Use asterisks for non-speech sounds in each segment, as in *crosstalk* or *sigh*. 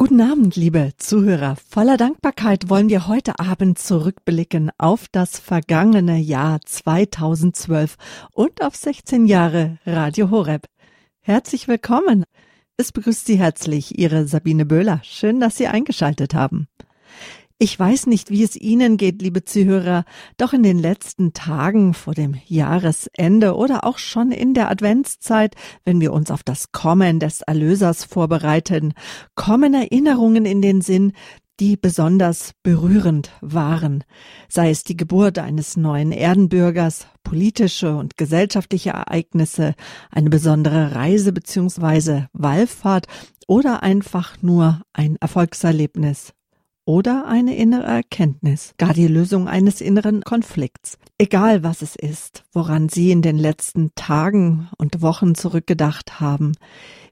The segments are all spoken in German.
Guten Abend, liebe Zuhörer. Voller Dankbarkeit wollen wir heute Abend zurückblicken auf das vergangene Jahr 2012 und auf 16 Jahre Radio Horeb. Herzlich willkommen. Es begrüßt Sie herzlich Ihre Sabine Böhler. Schön, dass Sie eingeschaltet haben. Ich weiß nicht, wie es Ihnen geht, liebe Zuhörer, doch in den letzten Tagen vor dem Jahresende oder auch schon in der Adventszeit, wenn wir uns auf das Kommen des Erlösers vorbereiten, kommen Erinnerungen in den Sinn, die besonders berührend waren, sei es die Geburt eines neuen Erdenbürgers, politische und gesellschaftliche Ereignisse, eine besondere Reise bzw. Wallfahrt oder einfach nur ein Erfolgserlebnis oder eine innere Erkenntnis, gar die Lösung eines inneren Konflikts. Egal was es ist, woran Sie in den letzten Tagen und Wochen zurückgedacht haben,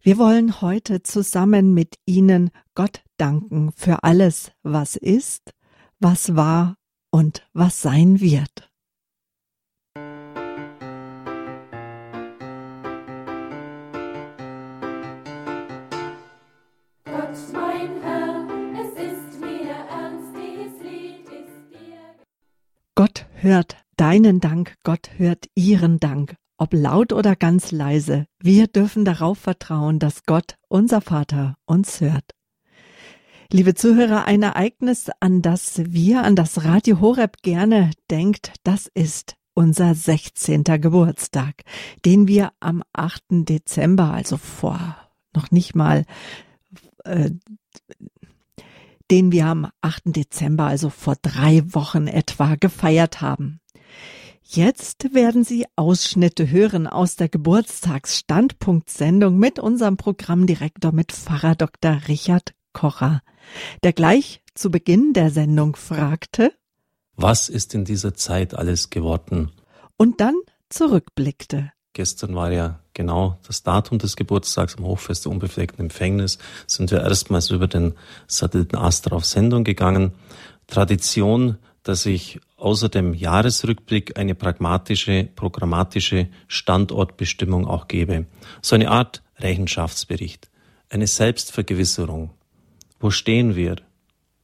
wir wollen heute zusammen mit Ihnen Gott danken für alles, was ist, was war und was sein wird. Hört deinen Dank, Gott hört ihren Dank, ob laut oder ganz leise. Wir dürfen darauf vertrauen, dass Gott, unser Vater, uns hört. Liebe Zuhörer, ein Ereignis, an das wir, an das Radio Horeb gerne denkt, das ist unser 16. Geburtstag, den wir am 8. Dezember, also vor noch nicht mal äh, den wir am 8. Dezember, also vor drei Wochen etwa, gefeiert haben. Jetzt werden Sie Ausschnitte hören aus der Geburtstagsstandpunktsendung mit unserem Programmdirektor mit Pfarrer Dr. Richard Kocher, der gleich zu Beginn der Sendung fragte, was ist in dieser Zeit alles geworden? Und dann zurückblickte. Gestern war ja genau das Datum des Geburtstags am Hochfest der unbefleckten Empfängnis. Sind wir erstmals über den Satelliten Astra auf Sendung gegangen. Tradition, dass ich außer dem Jahresrückblick eine pragmatische, programmatische Standortbestimmung auch gebe. So eine Art Rechenschaftsbericht, eine Selbstvergewisserung. Wo stehen wir?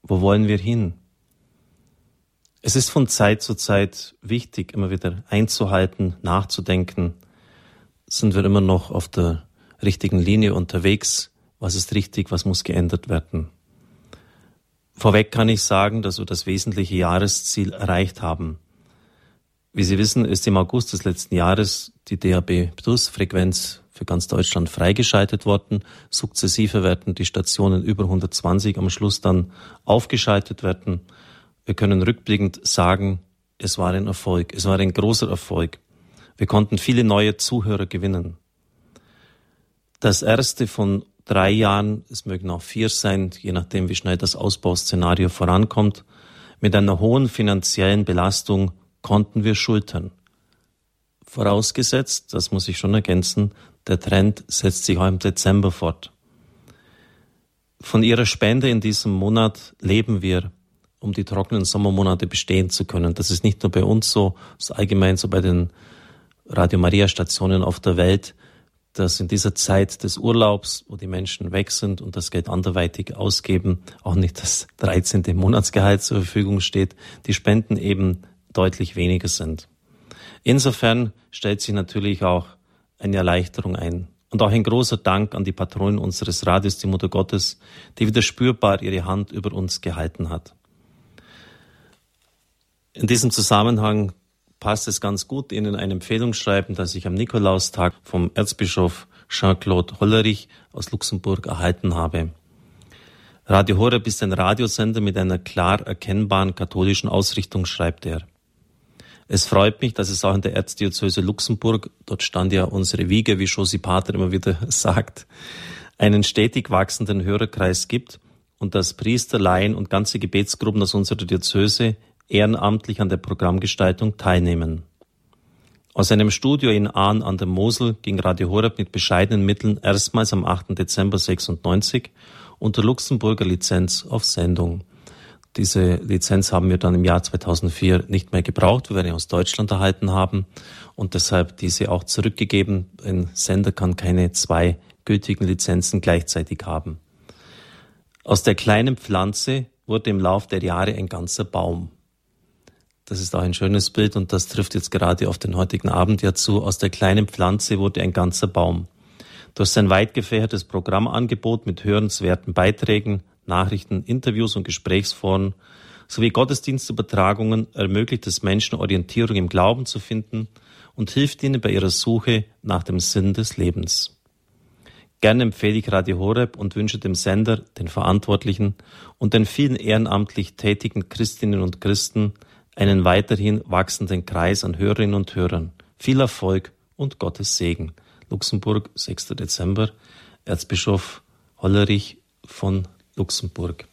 Wo wollen wir hin? Es ist von Zeit zu Zeit wichtig, immer wieder einzuhalten, nachzudenken, sind wir immer noch auf der richtigen Linie unterwegs. Was ist richtig, was muss geändert werden? Vorweg kann ich sagen, dass wir das wesentliche Jahresziel erreicht haben. Wie Sie wissen, ist im August des letzten Jahres die DAB Plus Frequenz für ganz Deutschland freigeschaltet worden. Sukzessive werden die Stationen über 120 am Schluss dann aufgeschaltet werden. Wir können rückblickend sagen, es war ein Erfolg. Es war ein großer Erfolg. Wir konnten viele neue Zuhörer gewinnen. Das erste von drei Jahren, es mögen auch vier sein, je nachdem, wie schnell das Ausbauszenario vorankommt, mit einer hohen finanziellen Belastung konnten wir schultern. Vorausgesetzt, das muss ich schon ergänzen, der Trend setzt sich auch im Dezember fort. Von ihrer Spende in diesem Monat leben wir, um die trockenen Sommermonate bestehen zu können. Das ist nicht nur bei uns so, es ist allgemein so bei den Radio Maria Stationen auf der Welt, dass in dieser Zeit des Urlaubs, wo die Menschen weg sind und das Geld anderweitig ausgeben, auch nicht das *laughs* 13. Monatsgehalt zur Verfügung steht, die Spenden eben deutlich weniger sind. Insofern stellt sich natürlich auch eine Erleichterung ein. Und auch ein großer Dank an die Patronin unseres Radios, die Mutter Gottes, die wieder spürbar ihre Hand über uns gehalten hat. In diesem Zusammenhang passt es ganz gut, Ihnen eine Empfehlung schreiben, dass ich am Nikolaustag vom Erzbischof Jean-Claude Hollerich aus Luxemburg erhalten habe. Radio Horeb ist ein Radiosender mit einer klar erkennbaren katholischen Ausrichtung, schreibt er. Es freut mich, dass es auch in der Erzdiözese Luxemburg, dort stand ja unsere Wiege, wie Josi Pater immer wieder *laughs* sagt, einen stetig wachsenden Hörerkreis gibt und dass Priester, Laien und ganze Gebetsgruppen aus unserer Diözese ehrenamtlich an der Programmgestaltung teilnehmen. Aus einem Studio in Ahn an der Mosel ging Radio Horeb mit bescheidenen Mitteln erstmals am 8. Dezember 96 unter Luxemburger Lizenz auf Sendung. Diese Lizenz haben wir dann im Jahr 2004 nicht mehr gebraucht, weil wir eine aus Deutschland erhalten haben und deshalb diese auch zurückgegeben. Ein Sender kann keine zwei gültigen Lizenzen gleichzeitig haben. Aus der kleinen Pflanze wurde im Lauf der Jahre ein ganzer Baum. Das ist auch ein schönes Bild und das trifft jetzt gerade auf den heutigen Abend ja zu. Aus der kleinen Pflanze wurde ein ganzer Baum. Durch sein weit gefächertes Programmangebot mit hörenswerten Beiträgen, Nachrichten, Interviews und Gesprächsforen sowie Gottesdienstübertragungen ermöglicht es Menschen Orientierung im Glauben zu finden und hilft ihnen bei ihrer Suche nach dem Sinn des Lebens. Gerne empfehle ich Radio Horeb und wünsche dem Sender, den Verantwortlichen und den vielen ehrenamtlich tätigen Christinnen und Christen einen weiterhin wachsenden Kreis an Hörerinnen und Hörern. Viel Erfolg und Gottes Segen. Luxemburg, 6. Dezember, Erzbischof Hollerich von Luxemburg.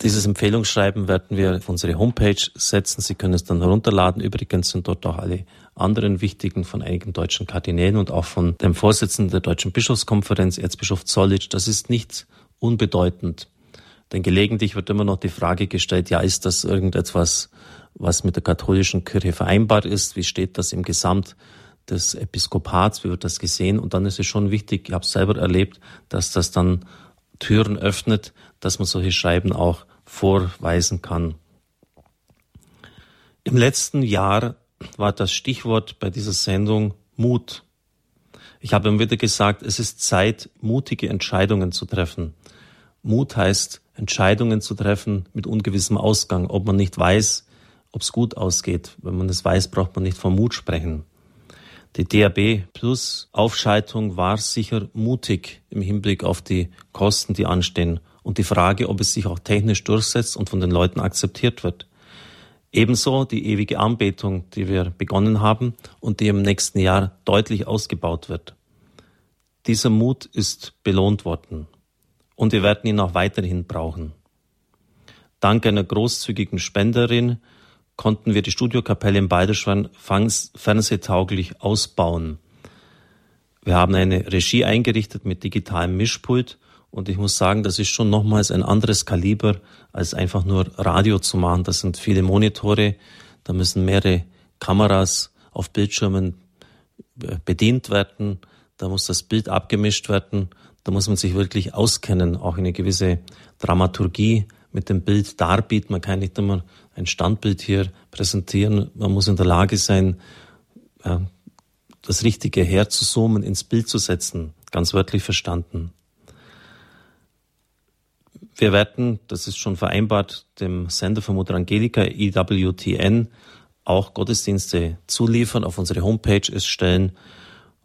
Dieses Empfehlungsschreiben werden wir auf unsere Homepage setzen. Sie können es dann herunterladen. Übrigens sind dort auch alle anderen wichtigen von einigen deutschen Kardinälen und auch von dem Vorsitzenden der Deutschen Bischofskonferenz, Erzbischof Zollitsch. Das ist nicht unbedeutend. Denn gelegentlich wird immer noch die Frage gestellt, ja, ist das irgendetwas, was mit der katholischen Kirche vereinbar ist? Wie steht das im Gesamt des Episkopats? Wie wird das gesehen? Und dann ist es schon wichtig, ich habe es selber erlebt, dass das dann Türen öffnet, dass man solche Schreiben auch vorweisen kann. Im letzten Jahr war das Stichwort bei dieser Sendung Mut. Ich habe immer wieder gesagt, es ist Zeit, mutige Entscheidungen zu treffen. Mut heißt, Entscheidungen zu treffen mit ungewissem Ausgang, ob man nicht weiß, ob es gut ausgeht. Wenn man es weiß, braucht man nicht vom Mut sprechen. Die DAB Plus Aufschaltung war sicher mutig im Hinblick auf die Kosten, die anstehen und die Frage, ob es sich auch technisch durchsetzt und von den Leuten akzeptiert wird. Ebenso die ewige Anbetung, die wir begonnen haben und die im nächsten Jahr deutlich ausgebaut wird. Dieser Mut ist belohnt worden und wir werden ihn auch weiterhin brauchen. Dank einer großzügigen Spenderin konnten wir die Studiokapelle in Balderschwein fernsehtauglich ausbauen. Wir haben eine Regie eingerichtet mit digitalem Mischpult und ich muss sagen, das ist schon nochmals ein anderes Kaliber, als einfach nur Radio zu machen. Das sind viele Monitore, da müssen mehrere Kameras auf Bildschirmen äh, bedient werden, da muss das Bild abgemischt werden, da muss man sich wirklich auskennen, auch eine gewisse Dramaturgie mit dem Bild darbieten. Man kann nicht immer ein Standbild hier präsentieren. Man muss in der Lage sein, das Richtige herzuzoomen, ins Bild zu setzen, ganz wörtlich verstanden. Wir werden, das ist schon vereinbart, dem Sender von Mutter Angelika, IWTN, auch Gottesdienste zuliefern, auf unsere Homepage es stellen.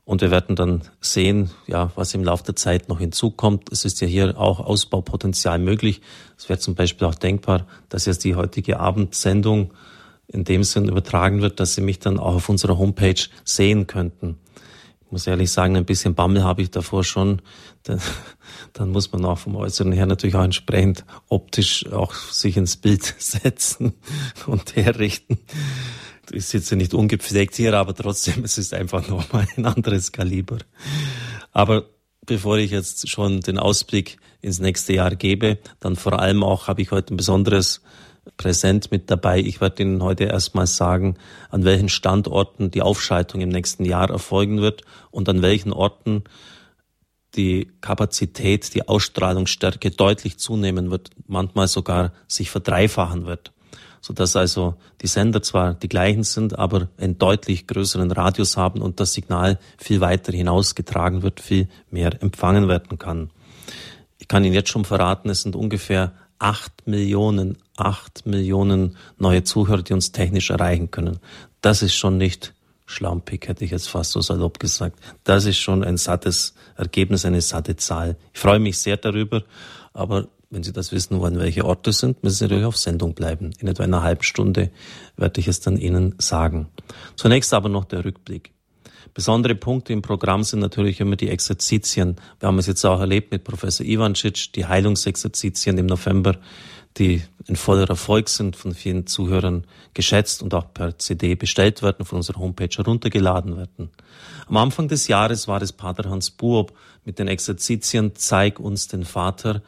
Und wir werden dann sehen, ja, was im Laufe der Zeit noch hinzukommt. Es ist ja hier auch Ausbaupotenzial möglich. Es wäre zum Beispiel auch denkbar, dass jetzt die heutige Abendsendung in dem Sinn übertragen wird, dass Sie mich dann auch auf unserer Homepage sehen könnten. Ich muss ehrlich sagen, ein bisschen Bammel habe ich davor schon. *laughs* Dann, dann muss man auch vom Äußeren her natürlich auch entsprechend optisch auch sich ins Bild *laughs* setzen und herrichten ist jetzt nicht ungepflegt hier, aber trotzdem, es ist einfach *laughs* nochmal ein anderes Kaliber. Aber bevor ich jetzt schon den Ausblick ins nächste Jahr gebe, dann vor allem auch habe ich heute ein besonderes Präsent mit dabei. Ich werde Ihnen heute erstmal sagen, an welchen Standorten die Aufschaltung im nächsten Jahr erfolgen wird und an welchen Orten die Kapazität, die Ausstrahlungsstärke deutlich zunehmen wird, manchmal sogar sich verdreifachen wird sodass also die Sender zwar die gleichen sind, aber einen deutlich größeren Radius haben und das Signal viel weiter hinausgetragen wird, viel mehr empfangen werden kann. Ich kann Ihnen jetzt schon verraten, es sind ungefähr acht Millionen, acht Millionen neue Zuhörer, die uns technisch erreichen können. Das ist schon nicht schlampig, hätte ich jetzt fast so salopp gesagt. Das ist schon ein sattes Ergebnis, eine satte Zahl. Ich freue mich sehr darüber, aber wenn Sie das wissen wollen, welche Orte sind, müssen Sie natürlich auf Sendung bleiben. In etwa einer halben Stunde werde ich es dann Ihnen sagen. Zunächst aber noch der Rückblick. Besondere Punkte im Programm sind natürlich immer die Exerzitien. Wir haben es jetzt auch erlebt mit Professor Ivancic, die Heilungsexerzitien im November, die in voller Erfolg sind, von vielen Zuhörern geschätzt und auch per CD bestellt werden, von unserer Homepage heruntergeladen werden. Am Anfang des Jahres war es Pater Hans Buob mit den Exerzitien Zeig uns den Vater,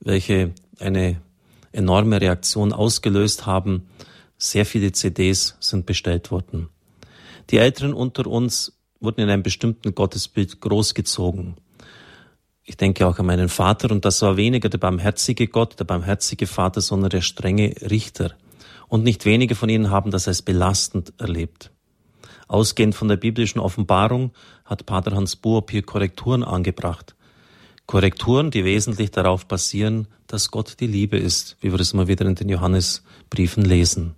welche eine enorme Reaktion ausgelöst haben. Sehr viele CDs sind bestellt worden. Die Älteren unter uns wurden in einem bestimmten Gottesbild großgezogen. Ich denke auch an meinen Vater und das war weniger der barmherzige Gott, der barmherzige Vater, sondern der strenge Richter. Und nicht wenige von ihnen haben das als belastend erlebt. Ausgehend von der biblischen Offenbarung hat Pater Hans Buob hier Korrekturen angebracht. Korrekturen, die wesentlich darauf basieren, dass Gott die Liebe ist, wie wir es immer wieder in den Johannesbriefen lesen.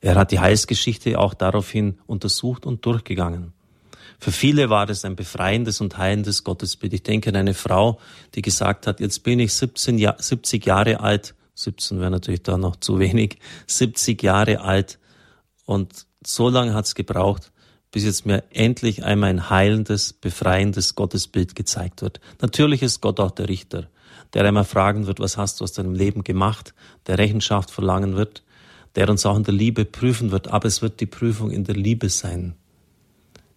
Er hat die Heilsgeschichte auch daraufhin untersucht und durchgegangen. Für viele war es ein befreiendes und heilendes Gottesbild. Ich denke an eine Frau, die gesagt hat, jetzt bin ich 17 Jahr, 70 Jahre alt, 17 wäre natürlich da noch zu wenig, 70 Jahre alt und so lange hat es gebraucht, bis jetzt mir endlich einmal ein heilendes, befreiendes Gottesbild gezeigt wird. Natürlich ist Gott auch der Richter, der einmal fragen wird, was hast du aus deinem Leben gemacht, der Rechenschaft verlangen wird, der uns auch in der Liebe prüfen wird, aber es wird die Prüfung in der Liebe sein.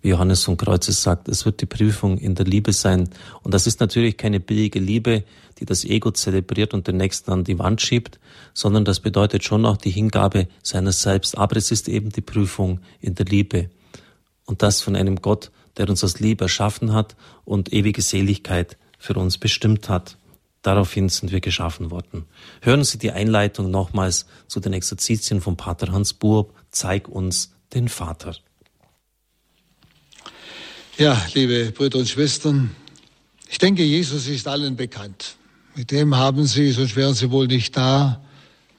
Wie Johannes von Kreuzes sagt, es wird die Prüfung in der Liebe sein. Und das ist natürlich keine billige Liebe, die das Ego zelebriert und den Nächsten an die Wand schiebt, sondern das bedeutet schon auch die Hingabe seiner selbst. Aber es ist eben die Prüfung in der Liebe. Und das von einem Gott, der uns aus Liebe erschaffen hat und ewige Seligkeit für uns bestimmt hat. Daraufhin sind wir geschaffen worden. Hören Sie die Einleitung nochmals zu den Exerzitien von Pater Hans Burb. Zeig uns den Vater. Ja, liebe Brüder und Schwestern, ich denke, Jesus ist allen bekannt. Mit dem haben Sie, sonst wären Sie wohl nicht da,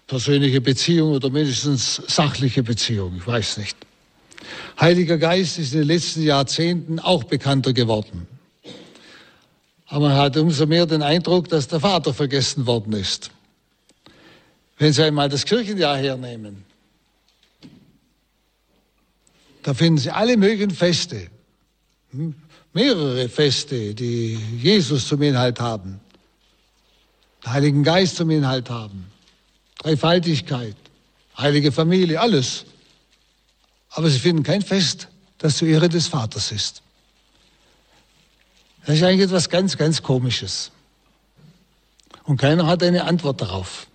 persönliche Beziehung oder mindestens sachliche Beziehung, ich weiß nicht. Heiliger Geist ist in den letzten Jahrzehnten auch bekannter geworden. Aber man hat umso mehr den Eindruck, dass der Vater vergessen worden ist. Wenn Sie einmal das Kirchenjahr hernehmen, da finden Sie alle möglichen Feste, mehrere Feste, die Jesus zum Inhalt haben, den Heiligen Geist zum Inhalt haben, Dreifaltigkeit, heilige Familie, alles aber sie finden kein Fest, das zur Ehre des Vaters ist. Das ist eigentlich etwas ganz, ganz Komisches. Und keiner hat eine Antwort darauf.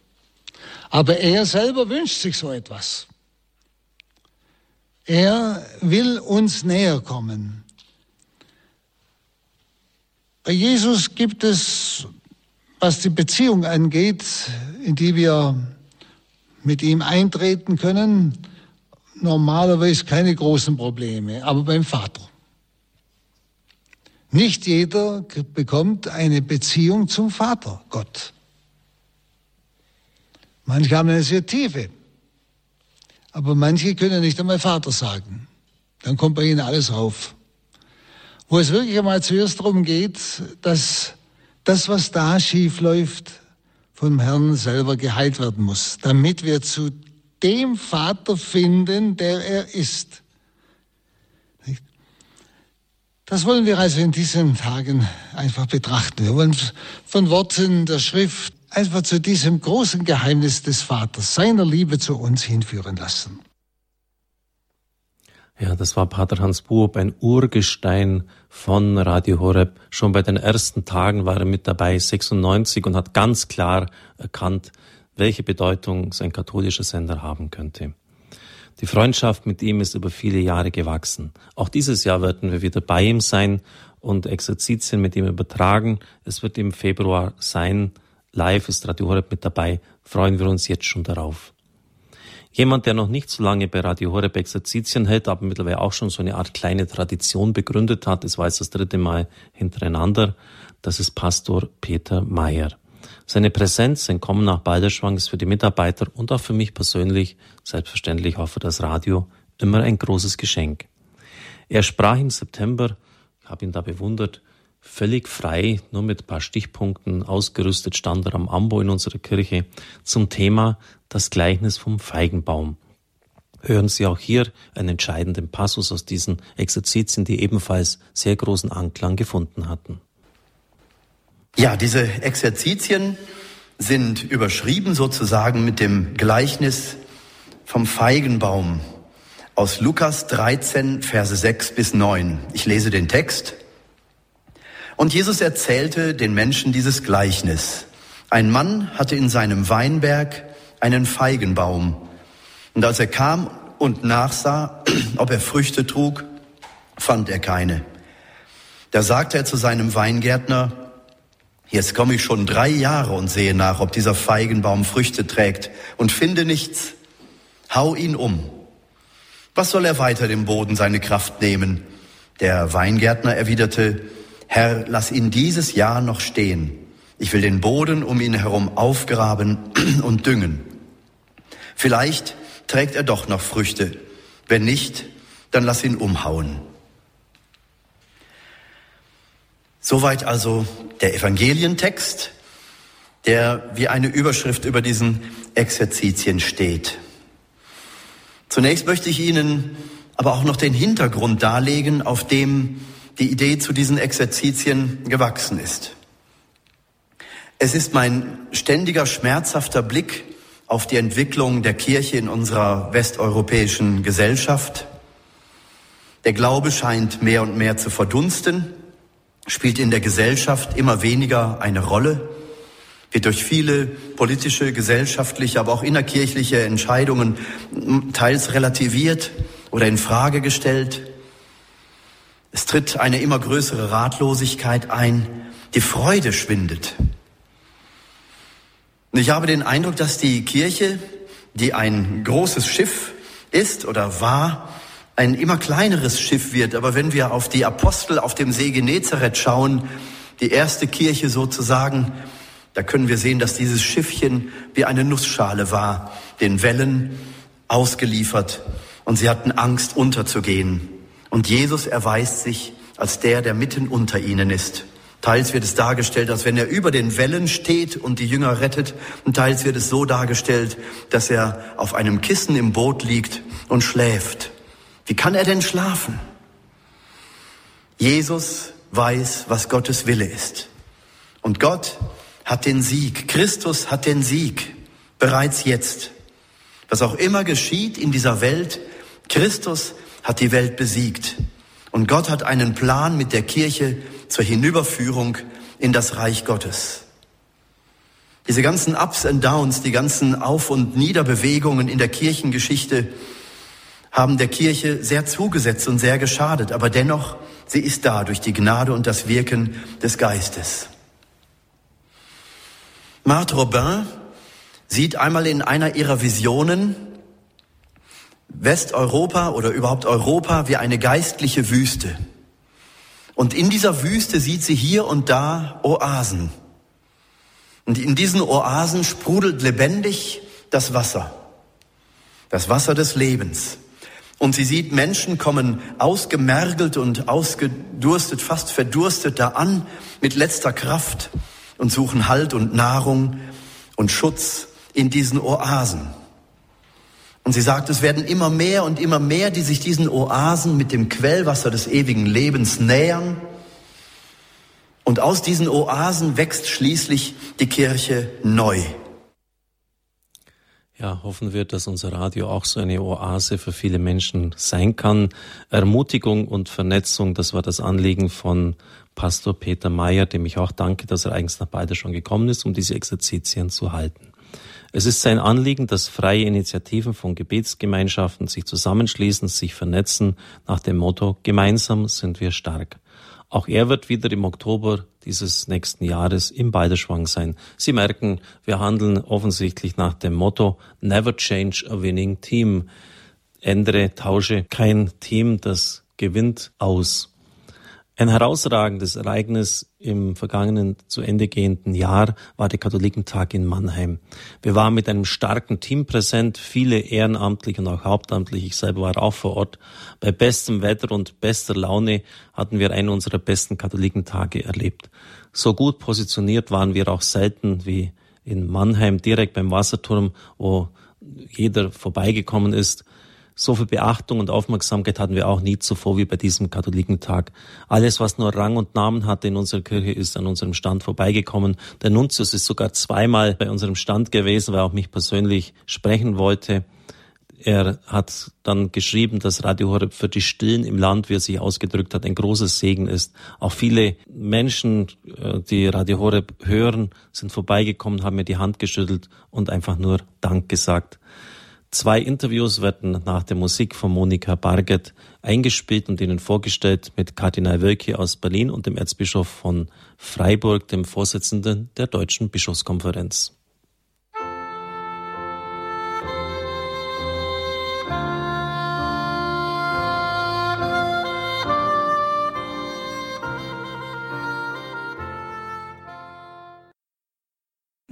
Aber er selber wünscht sich so etwas. Er will uns näher kommen. Bei Jesus gibt es, was die Beziehung angeht, in die wir mit ihm eintreten können, normalerweise keine großen Probleme, aber beim Vater. Nicht jeder bekommt eine Beziehung zum Vater, Gott. Manche haben eine sehr tiefe, aber manche können nicht einmal Vater sagen. Dann kommt bei ihnen alles rauf. Wo es wirklich einmal zuerst darum geht, dass das, was da schief läuft, vom Herrn selber geheilt werden muss, damit wir zu dem Vater finden, der er ist. Das wollen wir also in diesen Tagen einfach betrachten. Wir wollen von Worten der Schrift einfach zu diesem großen Geheimnis des Vaters, seiner Liebe zu uns hinführen lassen. Ja, das war Pater Hans Buob, ein Urgestein von Radio Horeb. Schon bei den ersten Tagen war er mit dabei, 96, und hat ganz klar erkannt, welche Bedeutung sein katholischer Sender haben könnte. Die Freundschaft mit ihm ist über viele Jahre gewachsen. Auch dieses Jahr werden wir wieder bei ihm sein und Exerzitien mit ihm übertragen. Es wird im Februar sein. Live ist Radio Horeb mit dabei. Freuen wir uns jetzt schon darauf. Jemand, der noch nicht so lange bei Radio Horeb Exerzitien hält, aber mittlerweile auch schon so eine Art kleine Tradition begründet hat, es war jetzt das dritte Mal hintereinander, das ist Pastor Peter Mayer. Seine Präsenz, sein Kommen nach Balderschwang ist für die Mitarbeiter und auch für mich persönlich, selbstverständlich auch für das Radio, immer ein großes Geschenk. Er sprach im September, ich habe ihn da bewundert, völlig frei, nur mit ein paar Stichpunkten ausgerüstet stand er am Ambo in unserer Kirche zum Thema das Gleichnis vom Feigenbaum. Hören Sie auch hier einen entscheidenden Passus aus diesen Exerzitien, die ebenfalls sehr großen Anklang gefunden hatten. Ja, diese Exerzitien sind überschrieben sozusagen mit dem Gleichnis vom Feigenbaum aus Lukas 13, Verse 6 bis 9. Ich lese den Text. Und Jesus erzählte den Menschen dieses Gleichnis. Ein Mann hatte in seinem Weinberg einen Feigenbaum. Und als er kam und nachsah, *clears throat* ob er Früchte trug, fand er keine. Da sagte er zu seinem Weingärtner, Jetzt komme ich schon drei Jahre und sehe nach, ob dieser Feigenbaum Früchte trägt und finde nichts. Hau ihn um. Was soll er weiter dem Boden seine Kraft nehmen? Der Weingärtner erwiderte, Herr, lass ihn dieses Jahr noch stehen. Ich will den Boden um ihn herum aufgraben *clears throat* und düngen. Vielleicht trägt er doch noch Früchte. Wenn nicht, dann lass ihn umhauen. Soweit also der Evangelientext, der wie eine Überschrift über diesen Exerzitien steht. Zunächst möchte ich Ihnen aber auch noch den Hintergrund darlegen, auf dem die Idee zu diesen Exerzitien gewachsen ist. Es ist mein ständiger, schmerzhafter Blick auf die Entwicklung der Kirche in unserer westeuropäischen Gesellschaft. Der Glaube scheint mehr und mehr zu verdunsten spielt in der Gesellschaft immer weniger eine Rolle, wird durch viele politische, gesellschaftliche, aber auch innerkirchliche Entscheidungen teils relativiert oder in Frage gestellt. Es tritt eine immer größere Ratlosigkeit ein, die Freude schwindet. Und ich habe den Eindruck, dass die Kirche, die ein großes Schiff ist oder war, ein immer kleineres Schiff wird. Aber wenn wir auf die Apostel auf dem See Genezareth schauen, die erste Kirche sozusagen, da können wir sehen, dass dieses Schiffchen wie eine Nussschale war, den Wellen ausgeliefert und sie hatten Angst unterzugehen. Und Jesus erweist sich als der, der mitten unter ihnen ist. Teils wird es dargestellt, als wenn er über den Wellen steht und die Jünger rettet, und teils wird es so dargestellt, dass er auf einem Kissen im Boot liegt und schläft. Wie kann er denn schlafen? Jesus weiß, was Gottes Wille ist. Und Gott hat den Sieg. Christus hat den Sieg. Bereits jetzt. Was auch immer geschieht in dieser Welt, Christus hat die Welt besiegt. Und Gott hat einen Plan mit der Kirche zur Hinüberführung in das Reich Gottes. Diese ganzen Ups and Downs, die ganzen Auf- und Niederbewegungen in der Kirchengeschichte, haben der Kirche sehr zugesetzt und sehr geschadet, aber dennoch, sie ist da durch die Gnade und das Wirken des Geistes. Marthe Robin sieht einmal in einer ihrer Visionen Westeuropa oder überhaupt Europa wie eine geistliche Wüste. Und in dieser Wüste sieht sie hier und da Oasen. Und in diesen Oasen sprudelt lebendig das Wasser, das Wasser des Lebens. Und sie sieht, Menschen kommen ausgemergelt und ausgedurstet, fast verdurstet da an mit letzter Kraft und suchen Halt und Nahrung und Schutz in diesen Oasen. Und sie sagt, es werden immer mehr und immer mehr, die sich diesen Oasen mit dem Quellwasser des ewigen Lebens nähern. Und aus diesen Oasen wächst schließlich die Kirche neu. Ja, hoffen wir, dass unser Radio auch so eine Oase für viele Menschen sein kann. Ermutigung und Vernetzung, das war das Anliegen von Pastor Peter Meyer, dem ich auch danke, dass er eigens nach beide schon gekommen ist, um diese Exerzitien zu halten. Es ist sein Anliegen, dass freie Initiativen von Gebetsgemeinschaften sich zusammenschließen, sich vernetzen nach dem Motto Gemeinsam sind wir stark. Auch er wird wieder im Oktober dieses nächsten Jahres im Balderschwang sein. Sie merken, wir handeln offensichtlich nach dem Motto Never change a winning team. Ändere, tausche kein Team, das gewinnt aus. Ein herausragendes Ereignis im vergangenen zu Ende gehenden Jahr war der Katholikentag in Mannheim. Wir waren mit einem starken Team präsent, viele ehrenamtlich und auch hauptamtlich. Ich selber war auch vor Ort. Bei bestem Wetter und bester Laune hatten wir einen unserer besten Katholikentage erlebt. So gut positioniert waren wir auch selten wie in Mannheim direkt beim Wasserturm, wo jeder vorbeigekommen ist. So viel Beachtung und Aufmerksamkeit hatten wir auch nie zuvor wie bei diesem Katholikentag. Alles, was nur Rang und Namen hatte in unserer Kirche, ist an unserem Stand vorbeigekommen. Der Nuntius ist sogar zweimal bei unserem Stand gewesen, weil er auch mich persönlich sprechen wollte. Er hat dann geschrieben, dass Radio Horeb für die Stillen im Land, wie er sich ausgedrückt hat, ein großes Segen ist. Auch viele Menschen, äh, die Radio Horeb hören, sind vorbeigekommen, haben mir die Hand geschüttelt und einfach nur Dank gesagt. Zwei Interviews werden nach der Musik von Monika Barget eingespielt und Ihnen vorgestellt mit Kardinal Wölki aus Berlin und dem Erzbischof von Freiburg, dem Vorsitzenden der Deutschen Bischofskonferenz.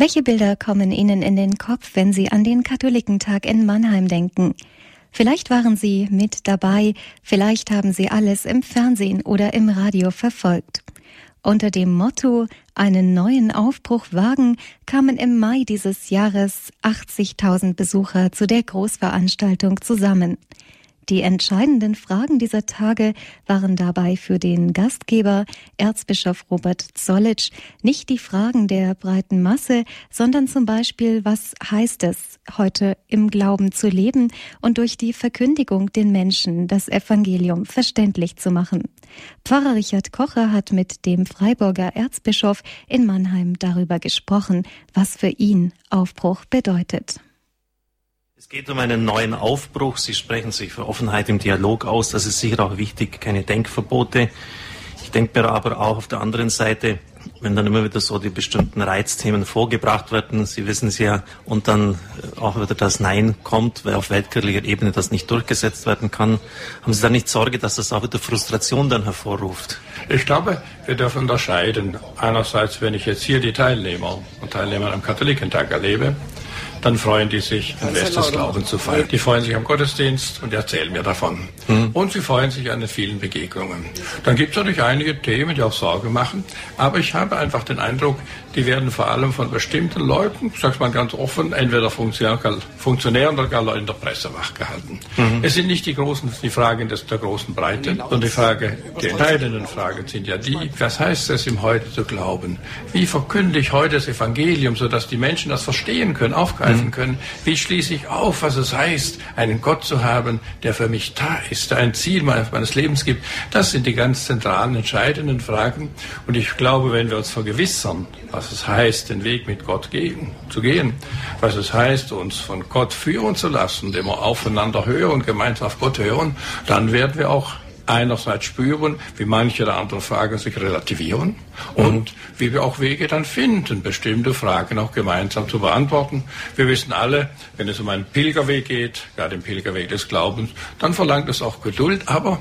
Welche Bilder kommen Ihnen in den Kopf, wenn Sie an den Katholikentag in Mannheim denken? Vielleicht waren Sie mit dabei, vielleicht haben Sie alles im Fernsehen oder im Radio verfolgt. Unter dem Motto einen neuen Aufbruch wagen kamen im Mai dieses Jahres 80.000 Besucher zu der Großveranstaltung zusammen. Die entscheidenden Fragen dieser Tage waren dabei für den Gastgeber Erzbischof Robert Zollitsch nicht die Fragen der breiten Masse, sondern zum Beispiel, was heißt es, heute im Glauben zu leben und durch die Verkündigung den Menschen das Evangelium verständlich zu machen. Pfarrer Richard Kocher hat mit dem Freiburger Erzbischof in Mannheim darüber gesprochen, was für ihn Aufbruch bedeutet. Es geht um einen neuen Aufbruch. Sie sprechen sich für Offenheit im Dialog aus. Das ist sicher auch wichtig, keine Denkverbote. Ich denke mir aber auch auf der anderen Seite, wenn dann immer wieder so die bestimmten Reizthemen vorgebracht werden, Sie wissen es ja, und dann auch wieder das Nein kommt, weil auf weltkirchlicher Ebene das nicht durchgesetzt werden kann, haben Sie da nicht Sorge, dass das auch wieder Frustration dann hervorruft? Ich glaube, wir dürfen unterscheiden. Einerseits, wenn ich jetzt hier die Teilnehmer und Teilnehmer am Katholikentag erlebe, dann freuen die sich, den Rest des Glaubens zu feiern. Die freuen sich am Gottesdienst und erzählen mir davon. Mhm. Und sie freuen sich an den vielen Begegnungen. Dann gibt es natürlich einige Themen, die auch Sorge machen, aber ich habe einfach den Eindruck, die werden vor allem von bestimmten Leuten, ich sag's mal ganz offen, entweder Funktionären oder gar Leuten der Presse wachgehalten. Mhm. Es sind nicht die großen, die Fragen des, der großen Breite, sondern die Frage, die entscheidenden Fragen sind ja die, was heißt es, im Heute zu glauben? Wie verkünde ich heute das Evangelium, sodass die Menschen das verstehen können, aufgreifen mhm. können? Wie schließe ich auf, was es heißt, einen Gott zu haben, der für mich da ist, der ein Ziel meines Lebens gibt? Das sind die ganz zentralen, entscheidenden Fragen. Und ich glaube, wenn wir uns vergewissern, was es heißt, den Weg mit Gott gehen, zu gehen, was es heißt, uns von Gott führen zu lassen, indem wir aufeinander hören und gemeinsam auf Gott hören, dann werden wir auch einerseits spüren, wie manche der anderen Fragen sich relativieren und wie wir auch Wege dann finden, bestimmte Fragen auch gemeinsam zu beantworten. Wir wissen alle, wenn es um einen Pilgerweg geht, ja den Pilgerweg des Glaubens, dann verlangt es auch Geduld, aber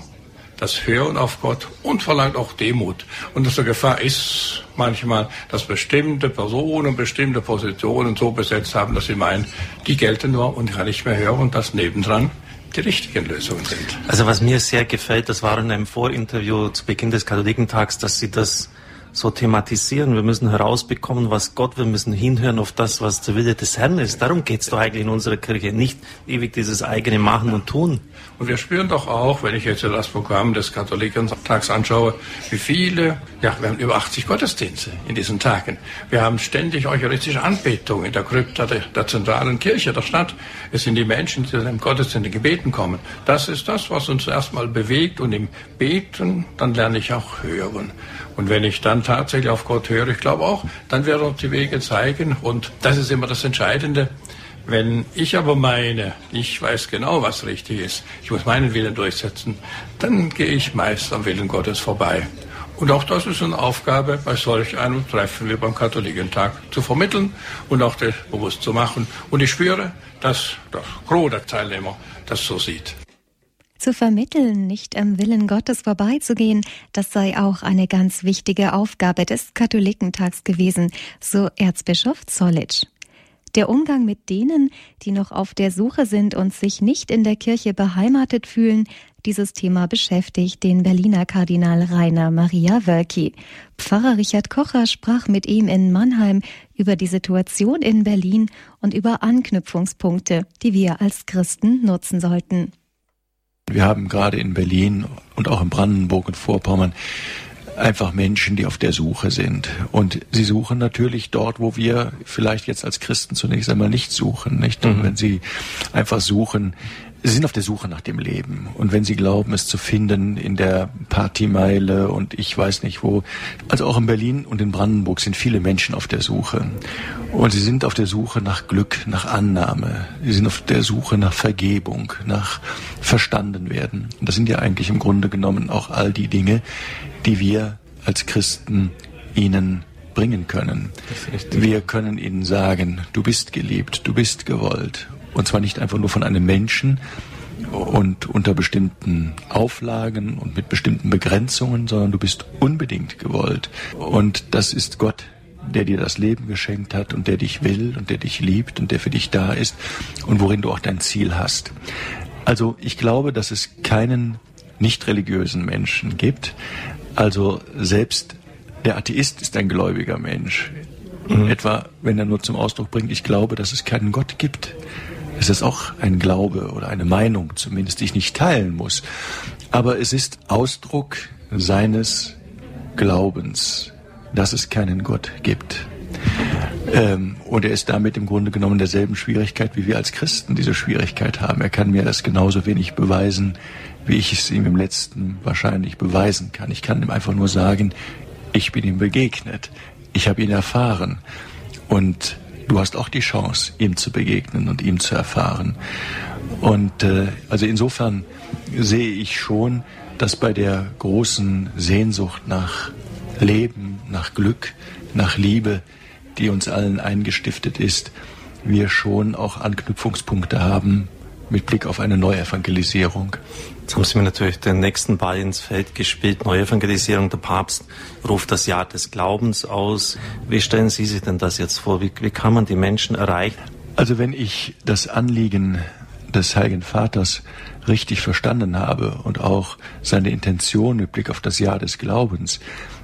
das Hören auf Gott und verlangt auch Demut. Und unsere Gefahr ist manchmal, dass bestimmte Personen bestimmte Positionen so besetzt haben, dass sie meinen, die gelten nur und kann nicht mehr hören und das nebendran die richtigen Lösungen sind. Also was mir sehr gefällt, das war in einem Vorinterview zu Beginn des Katholikentags, dass Sie das so thematisieren. Wir müssen herausbekommen, was Gott, wir müssen hinhören auf das, was der Wille des Herrn ist. Darum geht es doch eigentlich in unserer Kirche, nicht ewig dieses eigene Machen und Tun. Und wir spüren doch auch, wenn ich jetzt das Programm des Katholikentags anschaue, wie viele, ja, wir haben über 80 Gottesdienste in diesen Tagen. Wir haben ständig eucharistische Anbetung in der Krypta der, der zentralen Kirche der Stadt. Es sind die Menschen, die im Gottesdienst in Gebeten kommen. Das ist das, was uns erstmal bewegt und im Beten, dann lerne ich auch hören. Und wenn ich dann tatsächlich auf Gott höre, ich glaube auch, dann wird er uns die Wege zeigen. Und das ist immer das Entscheidende. Wenn ich aber meine, ich weiß genau, was richtig ist, ich muss meinen Willen durchsetzen, dann gehe ich meist am Willen Gottes vorbei. Und auch das ist eine Aufgabe bei solch einem Treffen wie beim Katholikentag zu vermitteln und auch das bewusst zu machen. Und ich spüre, dass das Gros der Teilnehmer das so sieht. Zu vermitteln, nicht am Willen Gottes vorbeizugehen, das sei auch eine ganz wichtige Aufgabe des Katholikentags gewesen, so Erzbischof Zollitsch. Der Umgang mit denen, die noch auf der Suche sind und sich nicht in der Kirche beheimatet fühlen, dieses Thema beschäftigt den Berliner Kardinal Rainer Maria Wölki. Pfarrer Richard Kocher sprach mit ihm in Mannheim über die Situation in Berlin und über Anknüpfungspunkte, die wir als Christen nutzen sollten. Wir haben gerade in Berlin und auch in Brandenburg und Vorpommern einfach Menschen, die auf der Suche sind. Und sie suchen natürlich dort, wo wir vielleicht jetzt als Christen zunächst einmal nicht suchen, nicht? Und mhm. wenn sie einfach suchen, Sie sind auf der Suche nach dem Leben. Und wenn Sie glauben, es zu finden in der Partymeile und ich weiß nicht wo, also auch in Berlin und in Brandenburg sind viele Menschen auf der Suche. Und sie sind auf der Suche nach Glück, nach Annahme. Sie sind auf der Suche nach Vergebung, nach verstanden werden. Und das sind ja eigentlich im Grunde genommen auch all die Dinge, die wir als Christen ihnen bringen können. Wir können ihnen sagen, du bist geliebt, du bist gewollt und zwar nicht einfach nur von einem Menschen und unter bestimmten Auflagen und mit bestimmten Begrenzungen, sondern du bist unbedingt gewollt. Und das ist Gott, der dir das Leben geschenkt hat und der dich will und der dich liebt und der für dich da ist und worin du auch dein Ziel hast. Also ich glaube, dass es keinen nicht religiösen Menschen gibt. Also selbst der Atheist ist ein gläubiger Mensch. Mhm. Etwa, wenn er nur zum Ausdruck bringt, ich glaube, dass es keinen Gott gibt. Es ist auch ein Glaube oder eine Meinung, zumindest die ich nicht teilen muss. Aber es ist Ausdruck seines Glaubens, dass es keinen Gott gibt. Ähm, und er ist damit im Grunde genommen derselben Schwierigkeit, wie wir als Christen diese Schwierigkeit haben. Er kann mir das genauso wenig beweisen, wie ich es ihm im letzten wahrscheinlich beweisen kann. Ich kann ihm einfach nur sagen, ich bin ihm begegnet, ich habe ihn erfahren. Und du hast auch die Chance, ihm zu begegnen und ihm zu erfahren. Und äh, also insofern sehe ich schon, dass bei der großen Sehnsucht nach Leben, nach Glück, nach Liebe, die uns allen eingestiftet ist, wir schon auch Anknüpfungspunkte haben mit Blick auf eine Neuevangelisierung. Jetzt haben Sie mir natürlich den nächsten Ball ins Feld gespielt. Neuevangelisierung. Der Papst ruft das Jahr des Glaubens aus. Wie stellen Sie sich denn das jetzt vor? Wie, wie kann man die Menschen erreichen? Also wenn ich das Anliegen des Heiligen Vaters richtig verstanden habe und auch seine Intention mit Blick auf das Jahr des Glaubens,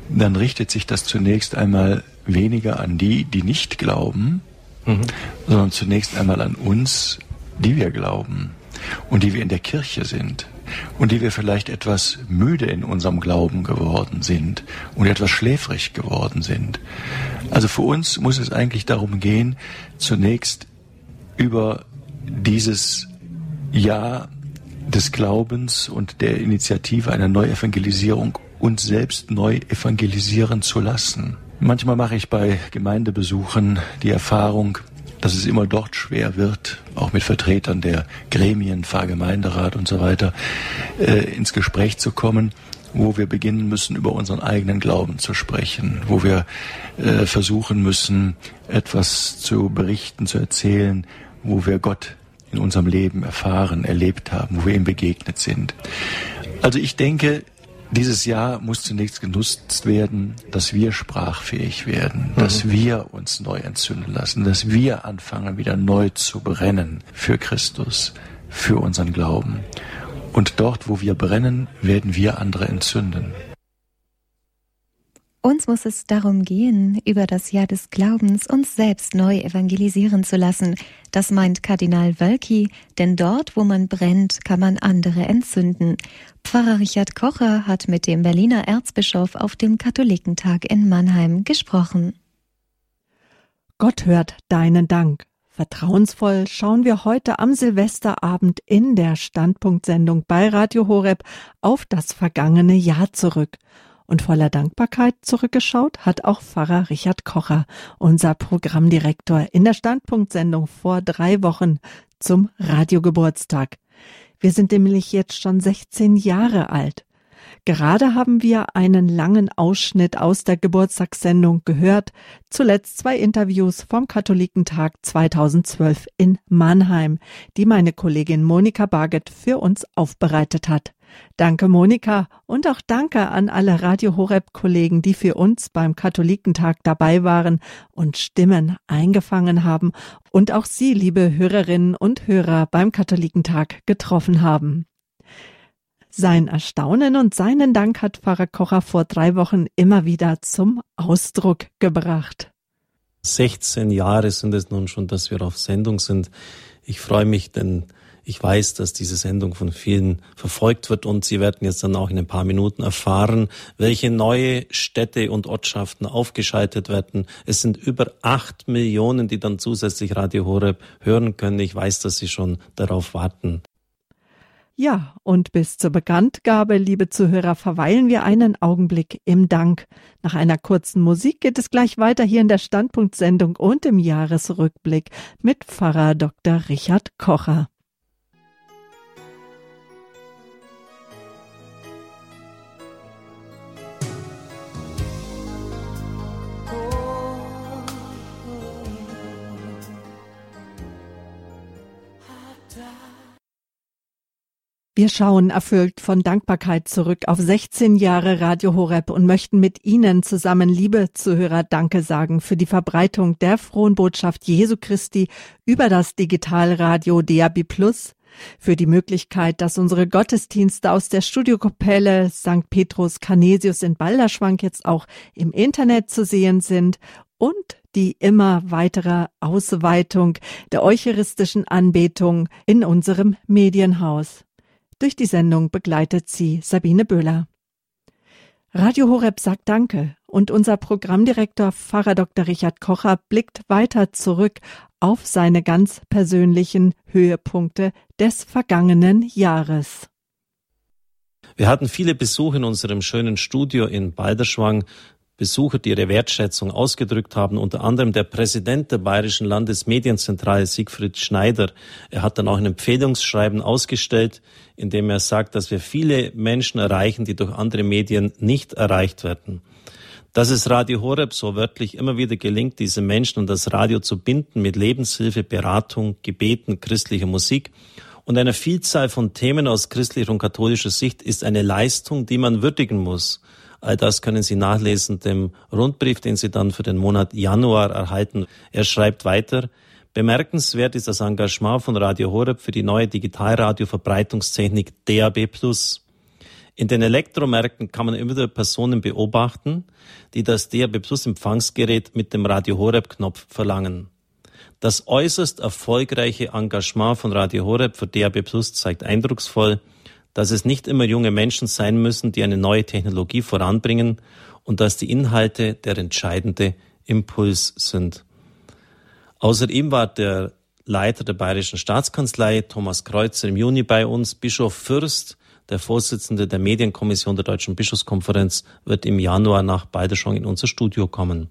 dann richtet sich das zunächst einmal weniger an die, die nicht glauben, mhm. sondern zunächst einmal an uns, die wir glauben und die wir in der Kirche sind und die wir vielleicht etwas müde in unserem Glauben geworden sind und etwas schläfrig geworden sind. Also für uns muss es eigentlich darum gehen, zunächst über dieses Jahr des Glaubens und der Initiative einer Neuevangelisierung uns selbst neu evangelisieren zu lassen. Manchmal mache ich bei Gemeindebesuchen die Erfahrung, dass es immer dort schwer wird, auch mit Vertretern der Gremien, Pfarrgemeinderat und so weiter, äh, ins Gespräch zu kommen, wo wir beginnen müssen, über unseren eigenen Glauben zu sprechen, wo wir äh, versuchen müssen, etwas zu berichten, zu erzählen, wo wir Gott in unserem Leben erfahren, erlebt haben, wo wir ihm begegnet sind. Also ich denke, dieses Jahr muss zunächst genutzt werden, dass wir sprachfähig werden, mhm. dass wir uns neu entzünden lassen, dass wir anfangen, wieder neu zu brennen für Christus, für unseren Glauben. Und dort, wo wir brennen, werden wir andere entzünden. Uns muss es darum gehen, über das Jahr des Glaubens uns selbst neu evangelisieren zu lassen. Das meint Kardinal Wölki, denn dort, wo man brennt, kann man andere entzünden. Pfarrer Richard Kocher hat mit dem Berliner Erzbischof auf dem Katholikentag in Mannheim gesprochen. Gott hört deinen Dank. Vertrauensvoll schauen wir heute am Silvesterabend in der Standpunktsendung bei Radio Horeb auf das vergangene Jahr zurück. Und voller Dankbarkeit zurückgeschaut hat auch Pfarrer Richard Kocher, unser Programmdirektor, in der Standpunktsendung vor drei Wochen zum Radiogeburtstag. Wir sind nämlich jetzt schon 16 Jahre alt. Gerade haben wir einen langen Ausschnitt aus der Geburtstagssendung gehört, zuletzt zwei Interviews vom Katholikentag 2012 in Mannheim, die meine Kollegin Monika Barget für uns aufbereitet hat. Danke Monika und auch danke an alle Radio Horeb Kollegen, die für uns beim Katholikentag dabei waren und Stimmen eingefangen haben und auch Sie, liebe Hörerinnen und Hörer, beim Katholikentag getroffen haben. Sein Erstaunen und seinen Dank hat Pfarrer Kocher vor drei Wochen immer wieder zum Ausdruck gebracht. 16 Jahre sind es nun schon, dass wir auf Sendung sind. Ich freue mich, denn ich weiß, dass diese Sendung von vielen verfolgt wird und Sie werden jetzt dann auch in ein paar Minuten erfahren, welche neue Städte und Ortschaften aufgeschaltet werden. Es sind über acht Millionen, die dann zusätzlich Radio Horeb hören können. Ich weiß, dass Sie schon darauf warten. Ja, und bis zur Bekanntgabe, liebe Zuhörer, verweilen wir einen Augenblick im Dank. Nach einer kurzen Musik geht es gleich weiter hier in der Standpunktsendung und im Jahresrückblick mit Pfarrer Dr. Richard Kocher. Wir schauen erfüllt von Dankbarkeit zurück auf 16 Jahre Radio Horeb und möchten mit Ihnen zusammen, liebe Zuhörer, Danke sagen für die Verbreitung der frohen Botschaft Jesu Christi über das Digitalradio DAB Plus, für die Möglichkeit, dass unsere Gottesdienste aus der Studiokapelle St. Petrus Canesius in Balderschwank jetzt auch im Internet zu sehen sind und die immer weitere Ausweitung der eucharistischen Anbetung in unserem Medienhaus. Durch die Sendung begleitet sie Sabine Böhler. Radio Horeb sagt Danke und unser Programmdirektor Pfarrer Dr. Richard Kocher blickt weiter zurück auf seine ganz persönlichen Höhepunkte des vergangenen Jahres. Wir hatten viele Besuche in unserem schönen Studio in Balderschwang. Besucher, die ihre Wertschätzung ausgedrückt haben, unter anderem der Präsident der Bayerischen Landesmedienzentrale, Siegfried Schneider. Er hat dann auch ein Empfehlungsschreiben ausgestellt, in dem er sagt, dass wir viele Menschen erreichen, die durch andere Medien nicht erreicht werden. Dass es Radio Horeb so wörtlich immer wieder gelingt, diese Menschen und das Radio zu binden mit Lebenshilfe, Beratung, Gebeten, christlicher Musik und einer Vielzahl von Themen aus christlicher und katholischer Sicht, ist eine Leistung, die man würdigen muss. All das können Sie nachlesen, dem Rundbrief, den Sie dann für den Monat Januar erhalten. Er schreibt weiter, Bemerkenswert ist das Engagement von Radio Horeb für die neue Digitalradio-Verbreitungstechnik DAB+. In den Elektromärkten kann man immer wieder Personen beobachten, die das DAB Plus Empfangsgerät mit dem Radio Horeb Knopf verlangen. Das äußerst erfolgreiche Engagement von Radio Horeb für DAB Plus zeigt eindrucksvoll, dass es nicht immer junge Menschen sein müssen, die eine neue Technologie voranbringen und dass die Inhalte der entscheidende Impuls sind. Außer ihm war der Leiter der Bayerischen Staatskanzlei, Thomas Kreuzer, im Juni bei uns. Bischof Fürst, der Vorsitzende der Medienkommission der Deutschen Bischofskonferenz, wird im Januar nach Balderschwang in unser Studio kommen.